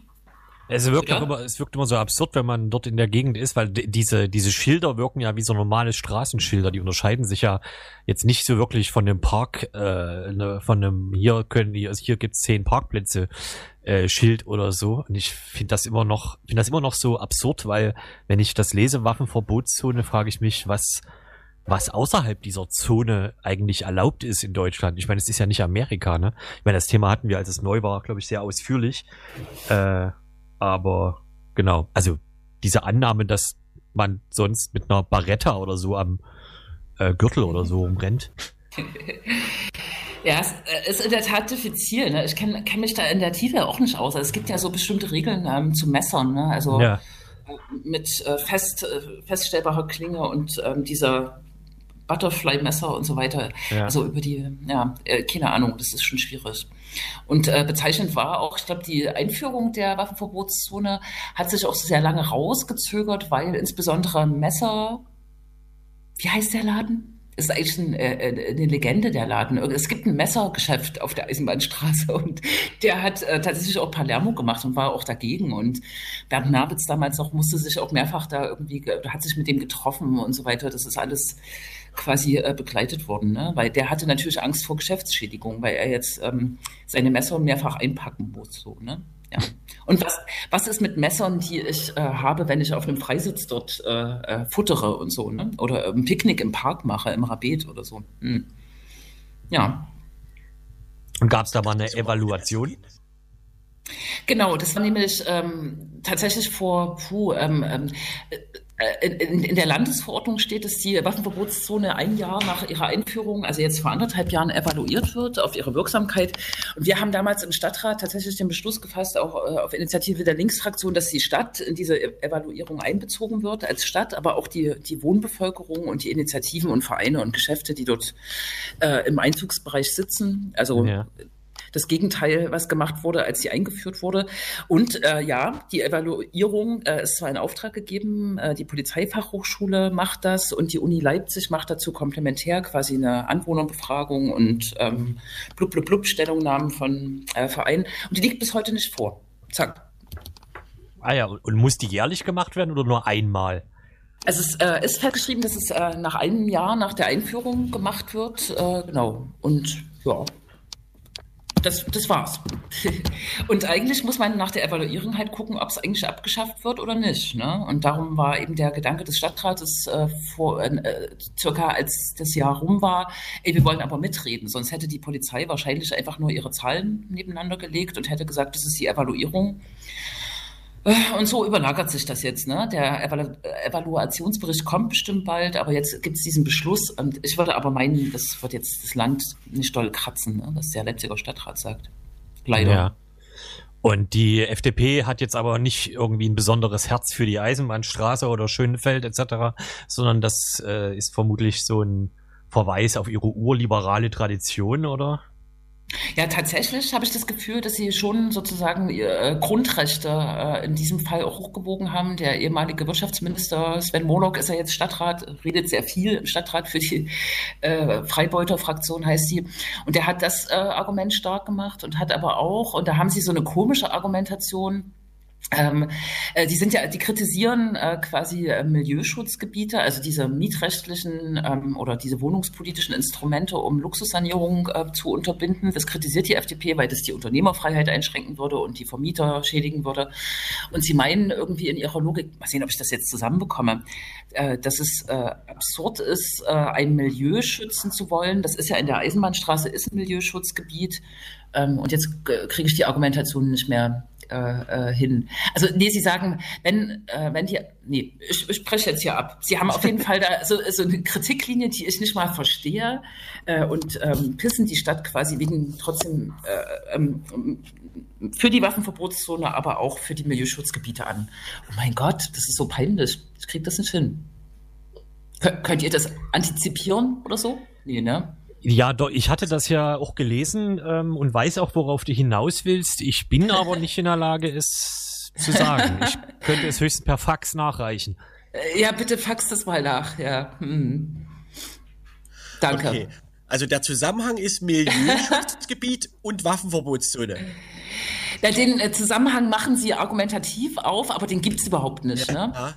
Es wirkt, ja? immer, es wirkt immer so absurd, wenn man dort in der Gegend ist, weil diese, diese Schilder wirken ja wie so normale Straßenschilder. Die unterscheiden sich ja jetzt nicht so wirklich von dem Park, äh, ne, von einem, hier können die, also hier gibt's zehn Parkplätze, äh, Schild oder so. Und ich finde das immer noch, finde das immer noch so absurd, weil wenn ich das lese, Waffenverbotszone, frage ich mich, was, was außerhalb dieser Zone eigentlich erlaubt ist in Deutschland. Ich meine, es ist ja nicht Amerika, ne? Ich meine, das Thema hatten wir, als es neu war, glaube ich, sehr ausführlich. Äh, aber genau, also diese Annahme, dass man sonst mit einer Barretta oder so am äh, Gürtel oder so umrennt. Ja, es äh, ist in der Tat diffizil. Ne? Ich kenne kenn mich da in der Tiefe auch nicht aus. Also es gibt ja so bestimmte Regeln ähm, zu Messern. Ne? Also ja. Mit äh, fest, äh, feststellbarer Klinge und ähm, dieser Butterfly-Messer und so weiter. Ja. Also über die, ja, äh, keine Ahnung, das ist schon schwierig. Und äh, bezeichnend war auch, ich glaube, die Einführung der Waffenverbotszone hat sich auch sehr lange rausgezögert, weil insbesondere Messer, wie heißt der Laden? ist eigentlich ein, äh, eine Legende der Laden. Es gibt ein Messergeschäft auf der Eisenbahnstraße und der hat äh, tatsächlich auch Palermo gemacht und war auch dagegen. Und Bernd Merwitz damals noch musste sich auch mehrfach da irgendwie, hat sich mit dem getroffen und so weiter. Das ist alles quasi äh, begleitet worden, ne? weil der hatte natürlich Angst vor Geschäftsschädigung, weil er jetzt ähm, seine Messer mehrfach einpacken muss. So, ne? Ja. Und was, was ist mit Messern, die ich äh, habe, wenn ich auf einem Freisitz dort äh, äh, futtere und so, ne? Oder ein Picknick im Park mache, im Rabet oder so. Hm. Ja. Und gab es da mal eine Evaluation? Genau, das war nämlich ähm, tatsächlich vor, puh, ähm, ähm, äh, in, in, der Landesverordnung steht, dass die Waffenverbotszone ein Jahr nach ihrer Einführung, also jetzt vor anderthalb Jahren, evaluiert wird auf ihre Wirksamkeit. Und wir haben damals im Stadtrat tatsächlich den Beschluss gefasst, auch äh, auf Initiative der Linksfraktion, dass die Stadt in diese Evaluierung einbezogen wird als Stadt, aber auch die, die Wohnbevölkerung und die Initiativen und Vereine und Geschäfte, die dort äh, im Einzugsbereich sitzen. Also ja das Gegenteil, was gemacht wurde, als sie eingeführt wurde. Und äh, ja, die Evaluierung äh, ist zwar in Auftrag gegeben, äh, die Polizeifachhochschule macht das und die Uni Leipzig macht dazu komplementär quasi eine Anwohnerbefragung und ähm, blub blub blub Stellungnahmen von äh, Vereinen. Und die liegt bis heute nicht vor. Zack. Ah ja, und muss die jährlich gemacht werden oder nur einmal? Also es äh, ist festgeschrieben, dass es äh, nach einem Jahr nach der Einführung gemacht wird. Äh, genau. Und ja, das, das war's. und eigentlich muss man nach der Evaluierung halt gucken, ob es eigentlich abgeschafft wird oder nicht. Ne? Und darum war eben der Gedanke des Stadtrates äh, vor äh, circa als das Jahr rum war, ey, wir wollen aber mitreden, sonst hätte die Polizei wahrscheinlich einfach nur ihre Zahlen nebeneinander gelegt und hätte gesagt, das ist die Evaluierung. Äh, und so überlagert sich das jetzt. Ne? Der Evalu Evaluationsbericht kommt bestimmt bald, aber jetzt gibt es diesen Beschluss. Und ich würde aber meinen, das wird jetzt das Land nicht doll kratzen, ne? was der Leipziger Stadtrat sagt. Leider. Ja. Und die FDP hat jetzt aber nicht irgendwie ein besonderes Herz für die Eisenbahnstraße oder Schönefeld etc., sondern das äh, ist vermutlich so ein Verweis auf ihre urliberale Tradition, oder? Ja, tatsächlich habe ich das Gefühl, dass sie schon sozusagen äh, Grundrechte äh, in diesem Fall auch hochgewogen haben. Der ehemalige Wirtschaftsminister Sven Moloch ist ja jetzt Stadtrat, redet sehr viel im Stadtrat für die äh, Freibeuter-Fraktion heißt sie. Und der hat das äh, Argument stark gemacht und hat aber auch, und da haben sie so eine komische Argumentation, Ähm, äh, die sind ja, die kritisieren äh, quasi äh, Milieuschutzgebiete, also diese mietrechtlichen ähm, oder diese wohnungspolitischen Instrumente, um Luxussanierung äh, zu unterbinden. Das kritisiert die FDP, weil das die Unternehmerfreiheit einschränken würde und die Vermieter schädigen würde. Und sie meinen irgendwie in ihrer Logik, mal sehen, ob ich das jetzt zusammenbekomme, äh, dass es äh, absurd ist, ein Milieu schützen zu wollen. Das ist ja in der Eisenbahnstraße ist ein Milieuschutzgebiet. Ähm, und jetzt kriege ich die Argumentation nicht mehr äh, äh, hin. Also nee, Sie sagen, wenn äh, wenn die, nee, ich, ich spreche jetzt hier ab. Sie haben auf jeden Fall da so, so eine Kritiklinie, die ich nicht mal verstehe äh, und ähm, pissen die Stadt quasi wegen trotzdem äh, ähm, für die Waffenverbotszone, aber auch für die Milieuschutzgebiete an. Oh mein Gott, das ist so peinlich. Ich kriege das nicht hin. Kön könnt ihr das antizipieren oder so? Nee, ne? Ja, doch, ich hatte das ja auch gelesen ähm, und weiß auch, worauf du hinaus willst. Ich bin aber nicht in der Lage, es zu sagen. Ich könnte es höchstens per Fax nachreichen. Äh, Ja, bitte fax das mal nach. Ja. Hm. Danke. Okay. Also der Zusammenhang ist Milieuschutzgebiet und Waffenverbotszone. Ja, den äh, Zusammenhang machen Sie argumentativ auf, aber den gibt's überhaupt nicht. Ne? Ja.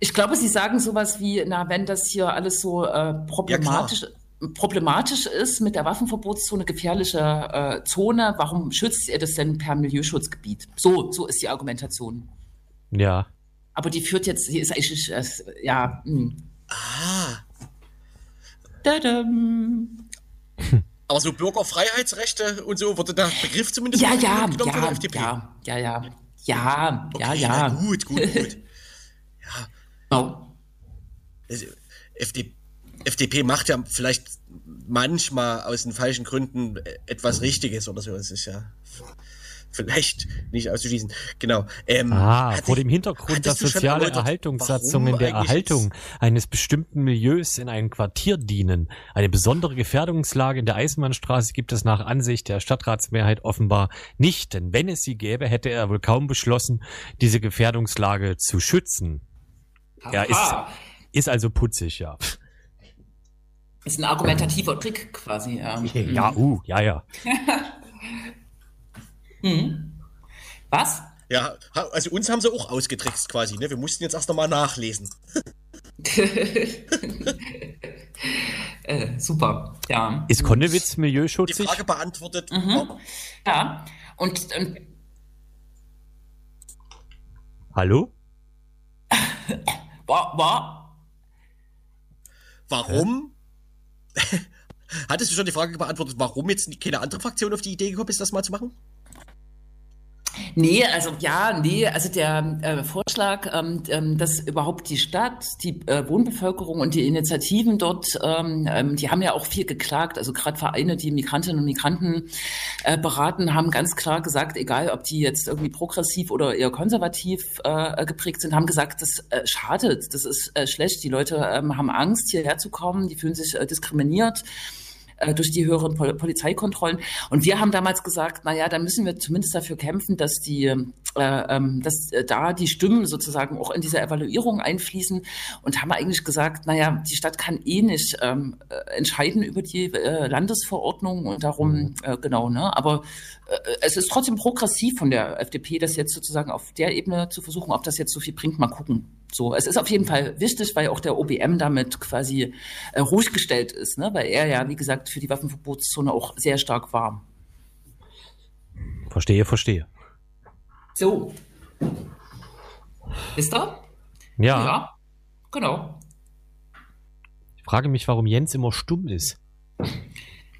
Ich glaube, Sie sagen sowas wie, na, wenn das hier alles so äh, problematisch, problematisch ist mit der Waffenverbotszone, gefährliche äh, Zone, warum schützt ihr das denn per Milieuschutzgebiet? So, so ist die Argumentation. Ja. Aber die führt jetzt, sie ist eigentlich, äh, ja, hm. Ah. Tadam. Aber so Bürgerfreiheitsrechte und so wurde der Begriff zumindest Ja, ja, genommen von der ja, FDP. ja, ja, ja, ja, ja, Okay, ja. na Gut, gut, gut. Genau. Also, FD, FDP macht ja vielleicht manchmal aus den falschen Gründen etwas Richtiges oder so. Das ist ja vielleicht nicht auszuschließen. Genau. Ähm, Ah, hatte- vor dem Hintergrund, dass soziale Erhaltungssatzungen der Erhaltung eines bestimmten Milieus in einem Quartier dienen. Eine besondere Gefährdungslage in der Eisenbahnstraße gibt es nach Ansicht der Stadtratsmehrheit offenbar nicht, denn wenn es sie gäbe, hätte er wohl kaum beschlossen, diese Gefährdungslage zu schützen. Ja, ist, Aha. ist also putzig, ja. Ist ein argumentativer Trick quasi, ja. Ja, uh, ja, ja. Was? Ja, also uns haben sie auch ausgetrickst quasi. Ne? Wir mussten jetzt erst nochmal nachlesen. äh, super, ja. Ist Konnewitz Die milieuschutzig? Frage beantwortet. Mhm. Ja. Und, und Hallo? war, war, Warum? Hattest du schon die Frage beantwortet, warum jetzt keine andere Fraktion auf die Idee gekommen ist, das mal zu machen? Nee, also ja, nee, also der äh, Vorschlag, ähm, ähm, dass überhaupt die Stadt, die äh, Wohnbevölkerung und die Initiativen dort, ähm, ähm, die haben ja auch viel geklagt. Also gerade Vereine, die Migrantinnen und Migranten äh, beraten, haben ganz klar gesagt, egal ob die jetzt irgendwie progressiv oder eher konservativ äh, geprägt sind, haben gesagt, das äh, schadet, das ist äh, schlecht. Die Leute ähm, haben Angst, hierher zu kommen, die fühlen sich äh, diskriminiert äh, durch die höheren Pol Polizeikontrollen. Und wir haben damals gesagt, na ja, da müssen wir zumindest dafür kämpfen, dass die, äh, ähm, dass äh, da die Stimmen sozusagen auch in diese Evaluierung einfließen und haben eigentlich gesagt, na ja, die Stadt kann eh nicht ähm, äh, entscheiden über die äh, Landesverordnung und darum, äh, genau, ne, aber äh, es ist trotzdem progressiv von der FDP, das jetzt sozusagen auf der Ebene zu versuchen, ob das jetzt so viel bringt, mal gucken. So, es ist auf jeden Fall wichtig, weil auch der OBM damit quasi äh, ruhig gestellt ist, ne? weil er ja, wie gesagt, für die Waffenverbotszone auch sehr stark war. Verstehe, verstehe. So. Ist er? Ja, Ja. Genau. ich frage mich, warum Jens immer stumm ist.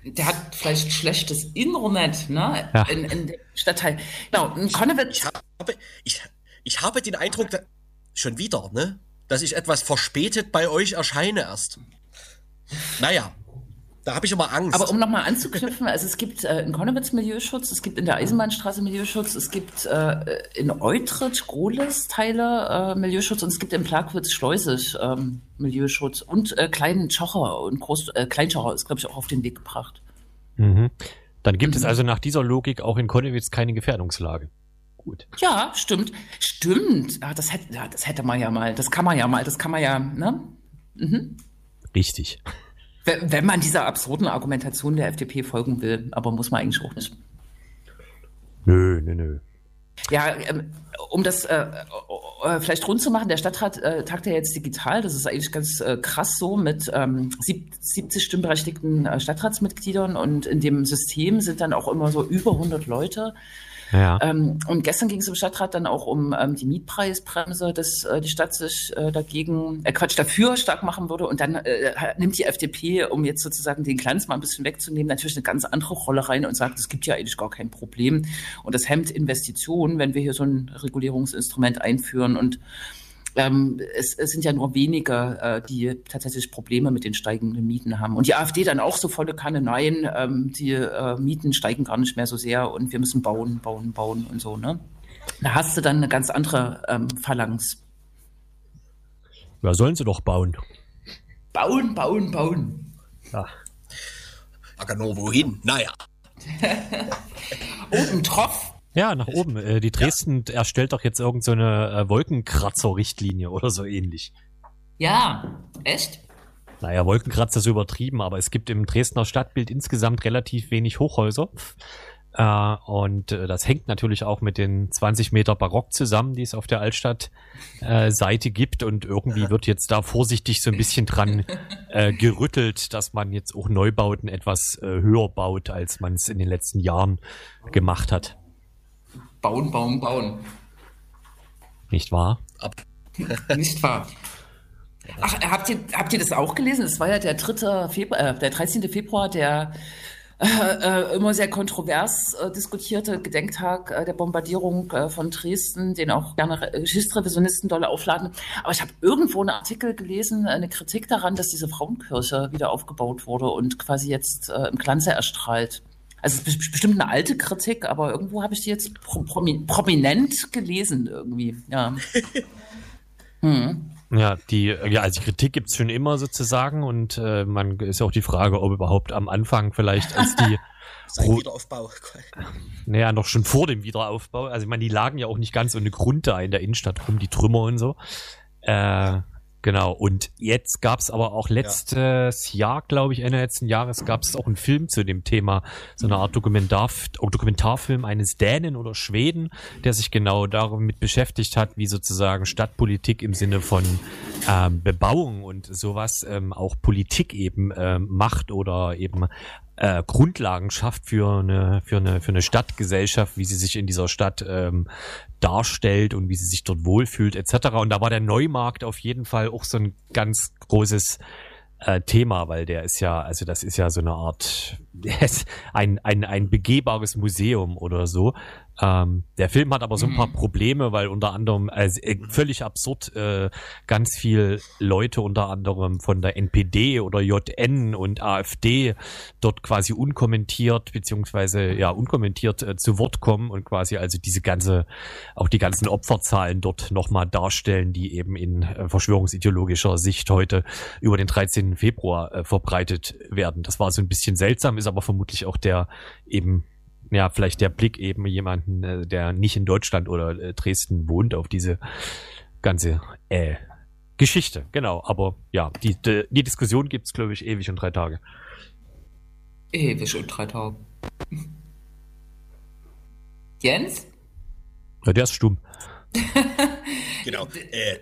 Der hat vielleicht schlechtes Internet, ne? Ja. In, in dem Stadtteil. Genau, Konnewitz. Ich habe, ich, ich habe den Eindruck, da, schon wieder, ne? dass ich etwas verspätet bei euch erscheine erst. Naja, da habe ich immer Angst. Aber um nochmal anzuknüpfen, also es gibt äh, in Konnewitz Milieuschutz, es gibt in der Eisenbahnstraße Milieuschutz, es gibt äh, in Eutrich, Grohles Teile äh, Milieuschutz und es gibt in Plagwitz Schleusig ähm, Milieuschutz und äh, Kleinen Schocher und Groß, äh, Kleinschocher ist, glaube ich, auch auf den Weg gebracht. Mhm. Dann gibt es Mhm. also nach dieser Logik auch in Konnewitz keine Gefährdungslage. Gut. Ja, stimmt. Stimmt. Ja, das hätte, ja, das hätte man ja mal, das kann man ja mal, das kann man ja, ne? Mhm. Richtig. Wenn wenn man dieser absurden Argumentation der FDP folgen will, aber muss man eigentlich auch nicht. Nö, nö, nö. Ja, ähm, um das äh, äh, vielleicht rund zu machen, der Stadtrat äh, tagt ja jetzt digital. Das ist eigentlich ganz äh, krass so mit ähm, 70 stimmberechtigten äh, Stadtratsmitgliedern und in dem System sind dann auch immer so über 100 Leute. Ja. Ähm, und gestern ging es im Stadtrat dann auch um ähm, die Mietpreisbremse, dass äh, die Stadt sich äh, dagegen, äh, Quatsch, dafür stark machen würde. Und dann äh, nimmt die FDP, um jetzt sozusagen den Glanz mal ein bisschen wegzunehmen, natürlich eine ganz andere Rolle rein und sagt, es gibt ja eigentlich gar kein Problem. Und das hemmt Investitionen, wenn wir hier so ein Regulierungsinstrument einführen. Und ähm, es, es sind ja nur wenige, äh, die tatsächlich Probleme mit den steigenden Mieten haben. Und die AfD dann auch so volle Kanne, nein, ähm, die äh, Mieten steigen gar nicht mehr so sehr und wir müssen bauen, bauen, bauen und so. Ne? Da hast du dann eine ganz andere ähm, Phalanx. Ja, sollen sie doch bauen. Bauen, bauen, bauen. Ja. Aber nur wohin? Naja. Oben Tropf. Ja, nach oben. Äh, die Dresden erstellt doch jetzt irgend so eine äh, Wolkenkratzer-Richtlinie oder so ähnlich. Ja, echt? Naja, Wolkenkratzer ist übertrieben, aber es gibt im Dresdner Stadtbild insgesamt relativ wenig Hochhäuser. Äh, und äh, das hängt natürlich auch mit den 20 Meter Barock zusammen, die es auf der Altstadt-Seite gibt. Und irgendwie wird jetzt da vorsichtig so ein bisschen dran äh, gerüttelt, dass man jetzt auch Neubauten etwas äh, höher baut, als man es in den letzten Jahren gemacht hat. Bauen, bauen, bauen. Nicht wahr? Nicht wahr? Ach, habt ihr, habt ihr das auch gelesen? Es war ja der 3. Februar, äh, der 13. Februar, der äh, äh, immer sehr kontrovers äh, diskutierte Gedenktag äh, der Bombardierung von Dresden, den auch gerne Re- Geschichtsrevisionisten dolle aufladen. Aber ich habe irgendwo einen Artikel gelesen, eine Kritik daran, dass diese Frauenkirche wieder aufgebaut wurde und quasi jetzt im Glanze erstrahlt. Also es ist bes- bestimmt eine alte Kritik, aber irgendwo habe ich die jetzt pro promi prominent gelesen irgendwie. Ja. Hm. Ja, die, ja, also die Kritik gibt's schon immer sozusagen und äh, man ist auch die Frage, ob überhaupt am Anfang vielleicht als die Sein Wiederaufbau. Naja, noch schon vor dem Wiederaufbau. Also ich meine, die lagen ja auch nicht ganz ohne Grund da in der Innenstadt rum, die Trümmer und so. Äh, genau. Und jetzt gab's aber auch letztes Jahr, glaube ich, Ende letzten Jahres, gab's auch einen Film zu dem Thema, so eine Art Dokumentar, Dokumentarfilm eines Dänen oder Schweden, der sich genau damit beschäftigt hat, wie sozusagen Stadtpolitik im Sinne von ähm, Bebauung und sowas ähm, auch Politik eben ähm, macht oder eben äh, Grundlagen schafft für eine, für eine, für eine Stadtgesellschaft, wie sie sich in dieser Stadt ähm, darstellt und wie sie sich dort wohlfühlt, etc. Und da war der Neumarkt auf jeden Fall auch so ein ganz großes äh, Thema, weil der ist ja, also das ist ja so eine Art, ein, ein, ein begehbares Museum oder so. Ähm, der Film hat aber so ein paar Probleme, weil unter anderem also, äh, völlig absurd äh, ganz viel Leute unter anderem von der NPD oder JN und AfD dort quasi unkommentiert beziehungsweise ja unkommentiert äh, zu Wort kommen und quasi also diese ganze auch die ganzen Opferzahlen dort nochmal darstellen, die eben in äh, verschwörungsideologischer Sicht heute über den 13. Februar äh, verbreitet werden. Das war so ein bisschen seltsam, ist aber vermutlich auch der eben ja, vielleicht der Blick eben jemanden, äh, der nicht in Deutschland oder äh, Dresden wohnt, auf diese ganze äh, Geschichte. Genau, aber ja, die, die, die Diskussion gibt's glaube ich, ewig und drei Tage. Ewig und drei Tage. Jens? Ja, der ist stumm. Genau. Äh,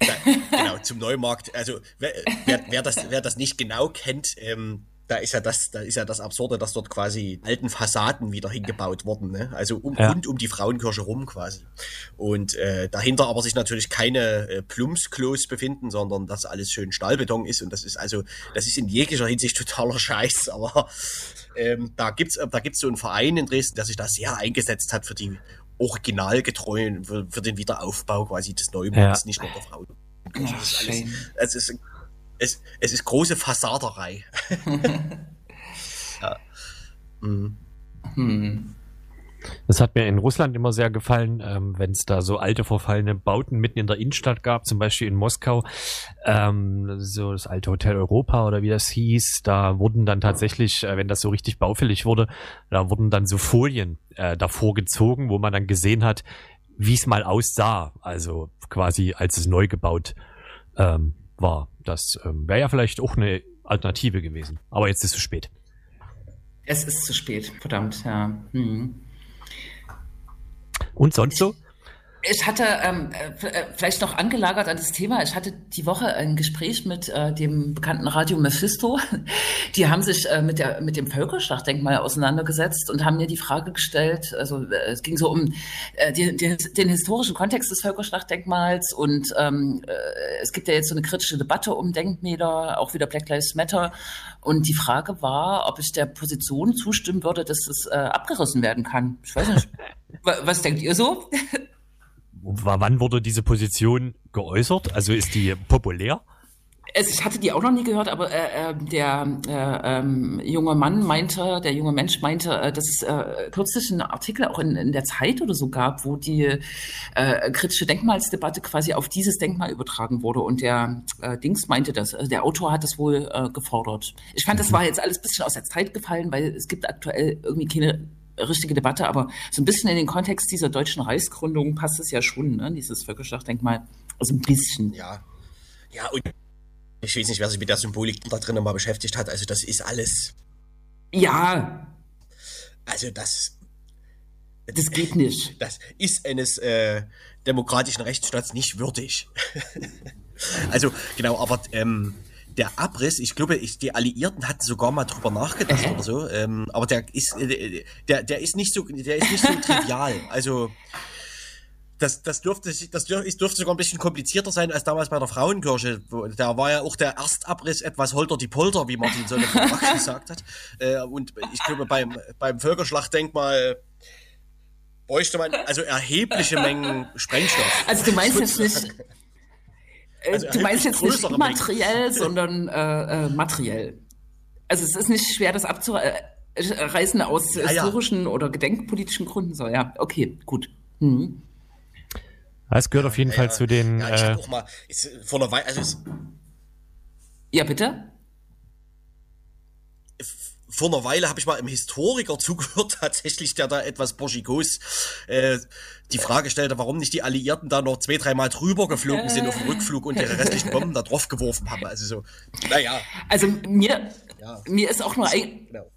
da, genau, zum Neumarkt. Also wer, wer, wer, das, wer das nicht genau kennt, ähm, da ist ja das, da ist ja das Absurde, dass dort quasi alten Fassaden wieder hingebaut wurden, ne? Also um, Ja. rund um die Frauenkirche rum quasi. Und äh, dahinter aber sich natürlich keine äh, Plumpsklos befinden, sondern dass alles schön Stahlbeton ist. Und das ist also, das ist in jeglicher Hinsicht totaler Scheiß. Aber ähm, da gibt's, da gibt's so einen Verein in Dresden, der sich da sehr eingesetzt hat für die originalgetreuen, für, für den Wiederaufbau quasi des Neumarkts, Ja. nicht nur der Frauen. Ach, Das ist alles, schön. es ist, es, es ist große Fassaderei. ja. Mhm. Hm. Das hat mir in Russland immer sehr gefallen, ähm, wenn es da so alte verfallene Bauten mitten in der Innenstadt gab, zum Beispiel in Moskau, ähm, so das alte Hotel Europa oder wie das hieß, da wurden dann tatsächlich, äh, wenn das so richtig baufällig wurde, da wurden dann so Folien äh, davor gezogen, wo man dann gesehen hat, wie es mal aussah, also quasi als es neu gebaut ähm, war. Das ähm, wäre ja vielleicht auch eine Alternative gewesen, aber jetzt ist es zu spät. Es ist zu spät, verdammt, ja. Hm. Und sonst so? Ich hatte ähm, äh, äh, vielleicht noch angelagert an das Thema, ich hatte die Woche ein Gespräch mit äh, dem bekannten Radio Mephisto. Die haben sich äh, mit, der, mit dem Völkerschlachtdenkmal auseinandergesetzt und haben mir die Frage gestellt, also äh, es ging so um äh, die, die, den historischen Kontext des Völkerschlachtdenkmals und ähm, äh, es gibt ja jetzt so eine kritische Debatte um Denkmäler, auch wieder Black Lives Matter. Und die Frage war, ob ich der Position zustimmen würde, dass es äh, abgerissen werden kann. Ich weiß nicht. Was denkt ihr so? wann wurde diese Position geäußert? Also ist die populär? Also ich hatte die auch noch nie gehört, aber äh, äh, der äh, ähm, junge Mann meinte, der junge Mensch meinte, äh, dass es äh, kürzlich einen Artikel auch in, in der Zeit oder so gab, wo die äh, kritische Denkmalsdebatte quasi auf dieses Denkmal übertragen wurde. Und der äh, Dings meinte das, also der Autor hat das wohl äh, gefordert. Ich fand, das war jetzt alles ein bisschen aus der Zeit gefallen, weil es gibt aktuell irgendwie keine richtige Debatte, aber so ein bisschen in den Kontext dieser deutschen Reichsgründung passt es ja schon, ne? dieses Völkerschlachtdenkmal. Also ein bisschen. Ja. Ja, und ich weiß nicht, wer sich mit der Symbolik da drinnen mal beschäftigt hat. Also, das ist alles. Ja. Also, das. Das geht nicht. Das ist eines äh, demokratischen Rechtsstaats nicht würdig. also, genau, aber ähm, der Abriss, ich glaube, ich, die Alliierten hatten sogar mal drüber nachgedacht oder so, ähm, aber der ist, äh, der, der ist nicht so, der ist nicht so trivial. Also das, das dürfte, das dürfte sogar ein bisschen komplizierter sein als damals bei der Frauenkirche. Da war ja auch der Erstabriss etwas holter die Polter, wie Martin so gesagt hat. Äh, und ich glaube, beim, beim Völkerschlachtdenkmal bräuchte man also erhebliche Mengen Sprengstoff. Also du meinst jetzt nicht, also du meinst jetzt nicht immateriell, sondern äh, äh, materiell. Also es ist nicht schwer, das abzureißen aus ja, historischen ja. oder gedenkpolitischen Gründen. So, ja, okay, gut. Mhm. Es gehört auf jeden ja, Fall zu den. Ja, ich äh, auch mal ist, vor einer Weile, also ist, ja, bitte? Vor einer Weile habe ich mal im Historiker zugehört, tatsächlich, der da etwas bourgigos äh, die Frage stellte, warum nicht die Alliierten da noch zwei, dreimal drüber geflogen sind auf dem Rückflug und ihre restlichen Bomben da drauf geworfen haben. Also so, naja. Also mir, ja. mir ist auch nur ein, genau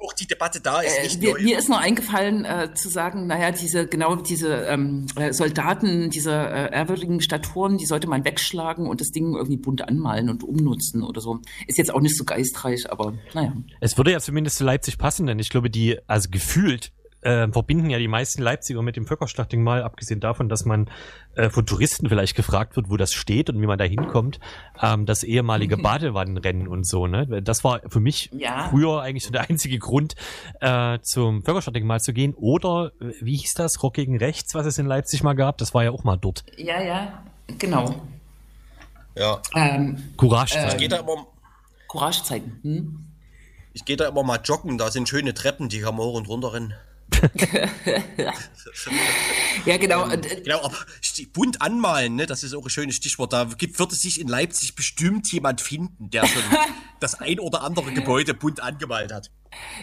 auch die Debatte da ist nicht äh, mir, neu. Mir ist nur eingefallen äh, zu sagen, naja, diese genau diese ähm, äh, Soldaten, diese äh, ehrwürdigen Staturen, die sollte man wegschlagen und das Ding irgendwie bunt anmalen und umnutzen oder so. Ist jetzt auch nicht so geistreich, aber naja. Es würde ja zumindest zu Leipzig passen, denn ich glaube, die, also gefühlt äh, verbinden ja die meisten Leipziger mit dem Völkerschlachtdenkmal, abgesehen davon, dass man äh, von Touristen vielleicht gefragt wird, wo das steht und wie man da hinkommt, ähm, das ehemalige mhm. Badewannenrennen und so, ne? Das war für mich ja. früher eigentlich so der einzige Grund, äh, zum Völkerschlachtdenkmal zu gehen. Oder, äh, wie hieß das, Rock gegen Rechts, was es in Leipzig mal gab? Das war ja auch mal dort. Ja, ja, genau. Ja. Ähm, Courage zeigen. Äh, geht da immer, Courage zeigen. Hm? Ich gehe da immer mal joggen, da sind schöne Treppen, die kann man hoch und runter rennen. ja, genau. Ähm, genau, aber bunt anmalen, ne, das ist auch ein schönes Stichwort. Da gibt, wird es sich in Leipzig bestimmt jemand finden, der schon das ein oder andere Gebäude bunt angemalt hat.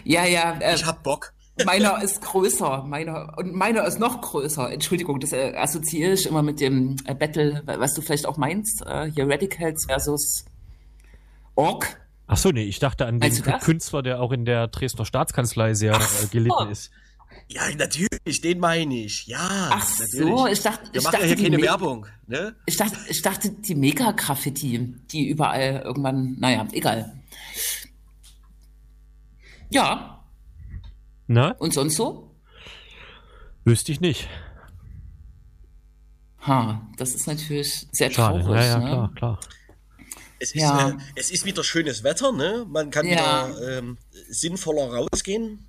Ja, ja. Äh, ich hab Bock. Meiner ist größer, meiner und meiner ist noch größer. Entschuldigung, das äh, assoziiere ich immer mit dem äh, Battle, was du vielleicht auch meinst, äh, hier Radicals versus Ork. Ach so, nee, ich dachte an den Künstler, der auch in der Dresdner Staatskanzlei sehr äh, gelitten ist. Ja, natürlich, den meine ich. Ja, Ach natürlich. so, ich dachte, Wir ich machen dachte ja hier keine Werbung, ne? Ich dachte, ich dachte die Mega-Graffiti, die überall irgendwann, naja, egal. Ja. Na? Und sonst so? Wüsste ich nicht. Ha, das ist natürlich sehr Schade. traurig. Ja, ja, ne? klar, klar. Es ist, ja. äh, es ist wieder schönes Wetter, ne? Man kann ja. wieder ähm, sinnvoller rausgehen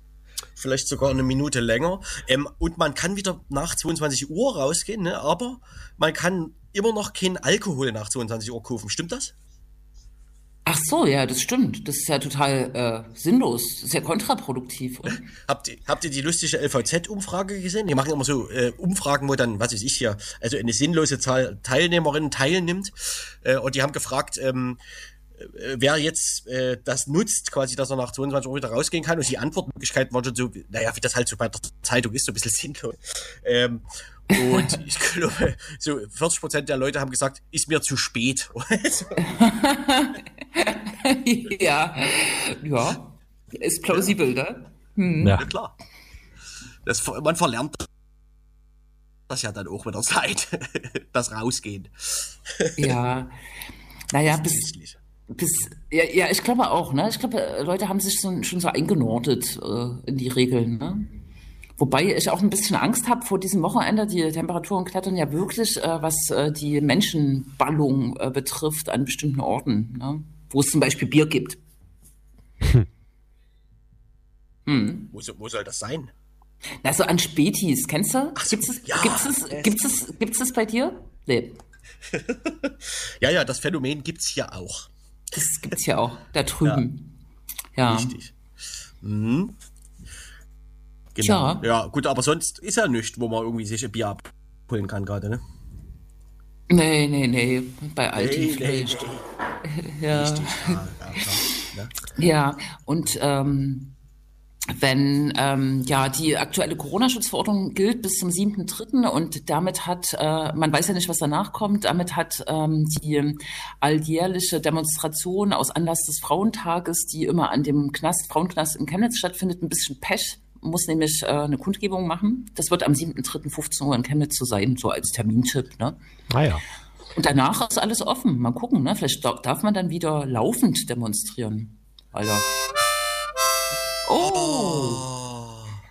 vielleicht sogar eine Minute länger. Ähm, und man kann wieder nach 22 Uhr rausgehen, ne? aber man kann immer noch kein Alkohol nach 22 Uhr kaufen. Stimmt das? Ach so, ja, das stimmt. Das ist ja total äh, sinnlos. Das ist ja kontraproduktiv. Habt, ihr, habt ihr die lustige LVZ-Umfrage gesehen? Die machen immer so äh, Umfragen, wo dann, was weiß ich hier, also eine sinnlose Zahl Teilnehmerinnen teilnimmt. Äh, und die haben gefragt, ähm, äh, wer jetzt äh, das nutzt, quasi, dass er nach 22 Uhr wieder rausgehen kann. Und die Antwortmöglichkeiten waren schon so, naja, wie das halt so bei der Zeitung ist, so ein bisschen sinnlos. Ähm, und ich glaube, so 40 Prozent der Leute haben gesagt, ist mir zu spät. ja, ja, ist plausibel, ne? Hm. Ja. ja, klar. Das, man verlernt das ja dann auch wieder Zeit. das Rausgehen. Ja. Naja, bis. Bis, ja, ja, ich glaube auch, ne? Ich glaube, Leute haben sich so, schon so eingenordet äh, in die Regeln, ne? Wobei ich auch ein bisschen Angst habe vor diesem Wochenende. Die Temperaturen klettern ja wirklich, äh, was äh, die Menschenballung äh, betrifft an bestimmten Orten, ne? wo es zum Beispiel Bier gibt. Hm. Wo, so- wo soll das sein? Also an Spätis, kennst du? Ach so, gibt's es, ja, gibt's es, äh, gibt's es, gibt's es bei dir? Nee, Ja, ja, das Phänomen gibt's hier auch. Das gibt's ja auch da drüben. Ja. Richtig. Mhm. Genau. Tja. Ja, gut, aber sonst ist ja nichts, wo man irgendwie sich ein Bier abholen kann gerade, ne? Nee, nee, nee, bei Aldi Nee, nee, vielleicht. nee. Ja. Richtig. Ja, ja, klar. Ne? Ja, und ähm, wenn ähm, ja die aktuelle Corona-Schutzverordnung gilt bis zum 7.3. und damit hat, äh, man weiß ja nicht, was danach kommt, damit hat ähm, die alljährliche Demonstration aus Anlass des Frauentages, die immer an dem Knast, Frauenknast in Chemnitz stattfindet, ein bisschen Pech, muss nämlich äh, eine Kundgebung machen. Das wird am 7.3. 15 Uhr in Chemnitz zu sein, so als Termintipp. Ne? Naja. Und danach ist alles offen. Mal gucken, ne? Vielleicht da- darf man dann wieder laufend demonstrieren. Alter.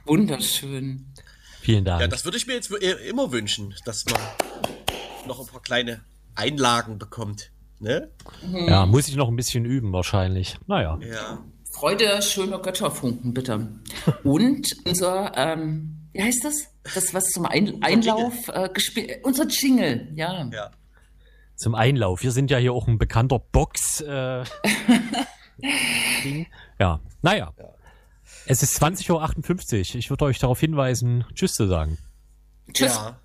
Wunderschön. Vielen Dank. Ja, das würde ich mir jetzt immer wünschen, dass man noch ein paar kleine Einlagen bekommt. Ne? ja, muss ich noch ein bisschen üben wahrscheinlich. Naja. Ja. Freude, schöner Götterfunken, bitte. Und unser, ähm, wie heißt das? Das, was zum Ein Einlauf äh, gespielt, unser Jingle, ja. Ja. Zum Einlauf. Wir sind ja hier auch ein bekannter Box. Äh. Ja, naja. Es ist 20.58 Uhr. Ich würde euch darauf hinweisen, Tschüss zu sagen. Tschüss. Ja.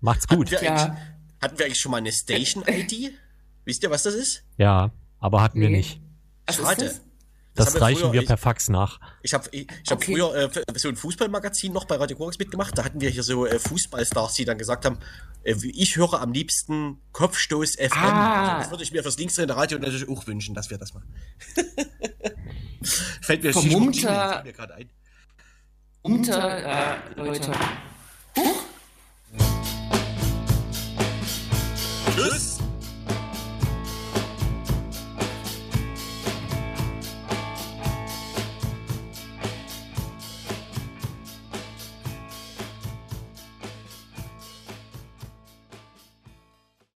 Macht's gut. Hatten wir, Ja. eigentlich, hatten wir eigentlich schon mal eine Station-ID? Wisst ihr, was das ist? Ja, aber hatten wir Nee. nicht. Was ist Schade. das? Das wir reichen früher- wir ich- per Fax nach. Ich habe ich, ich hab Okay. früher äh, für- so ein Fußballmagazin noch bei Radio Korax mitgemacht. Da hatten wir hier so äh, Fußballstars, die dann gesagt haben, äh, ich höre am liebsten Kopfstoß FM. Ah. Also das würde ich mir fürs linksdrehende Radio natürlich auch wünschen, dass wir das machen. Fällt mir Vermummter- gerade ein. Unter, äh, Leute. Tschüss!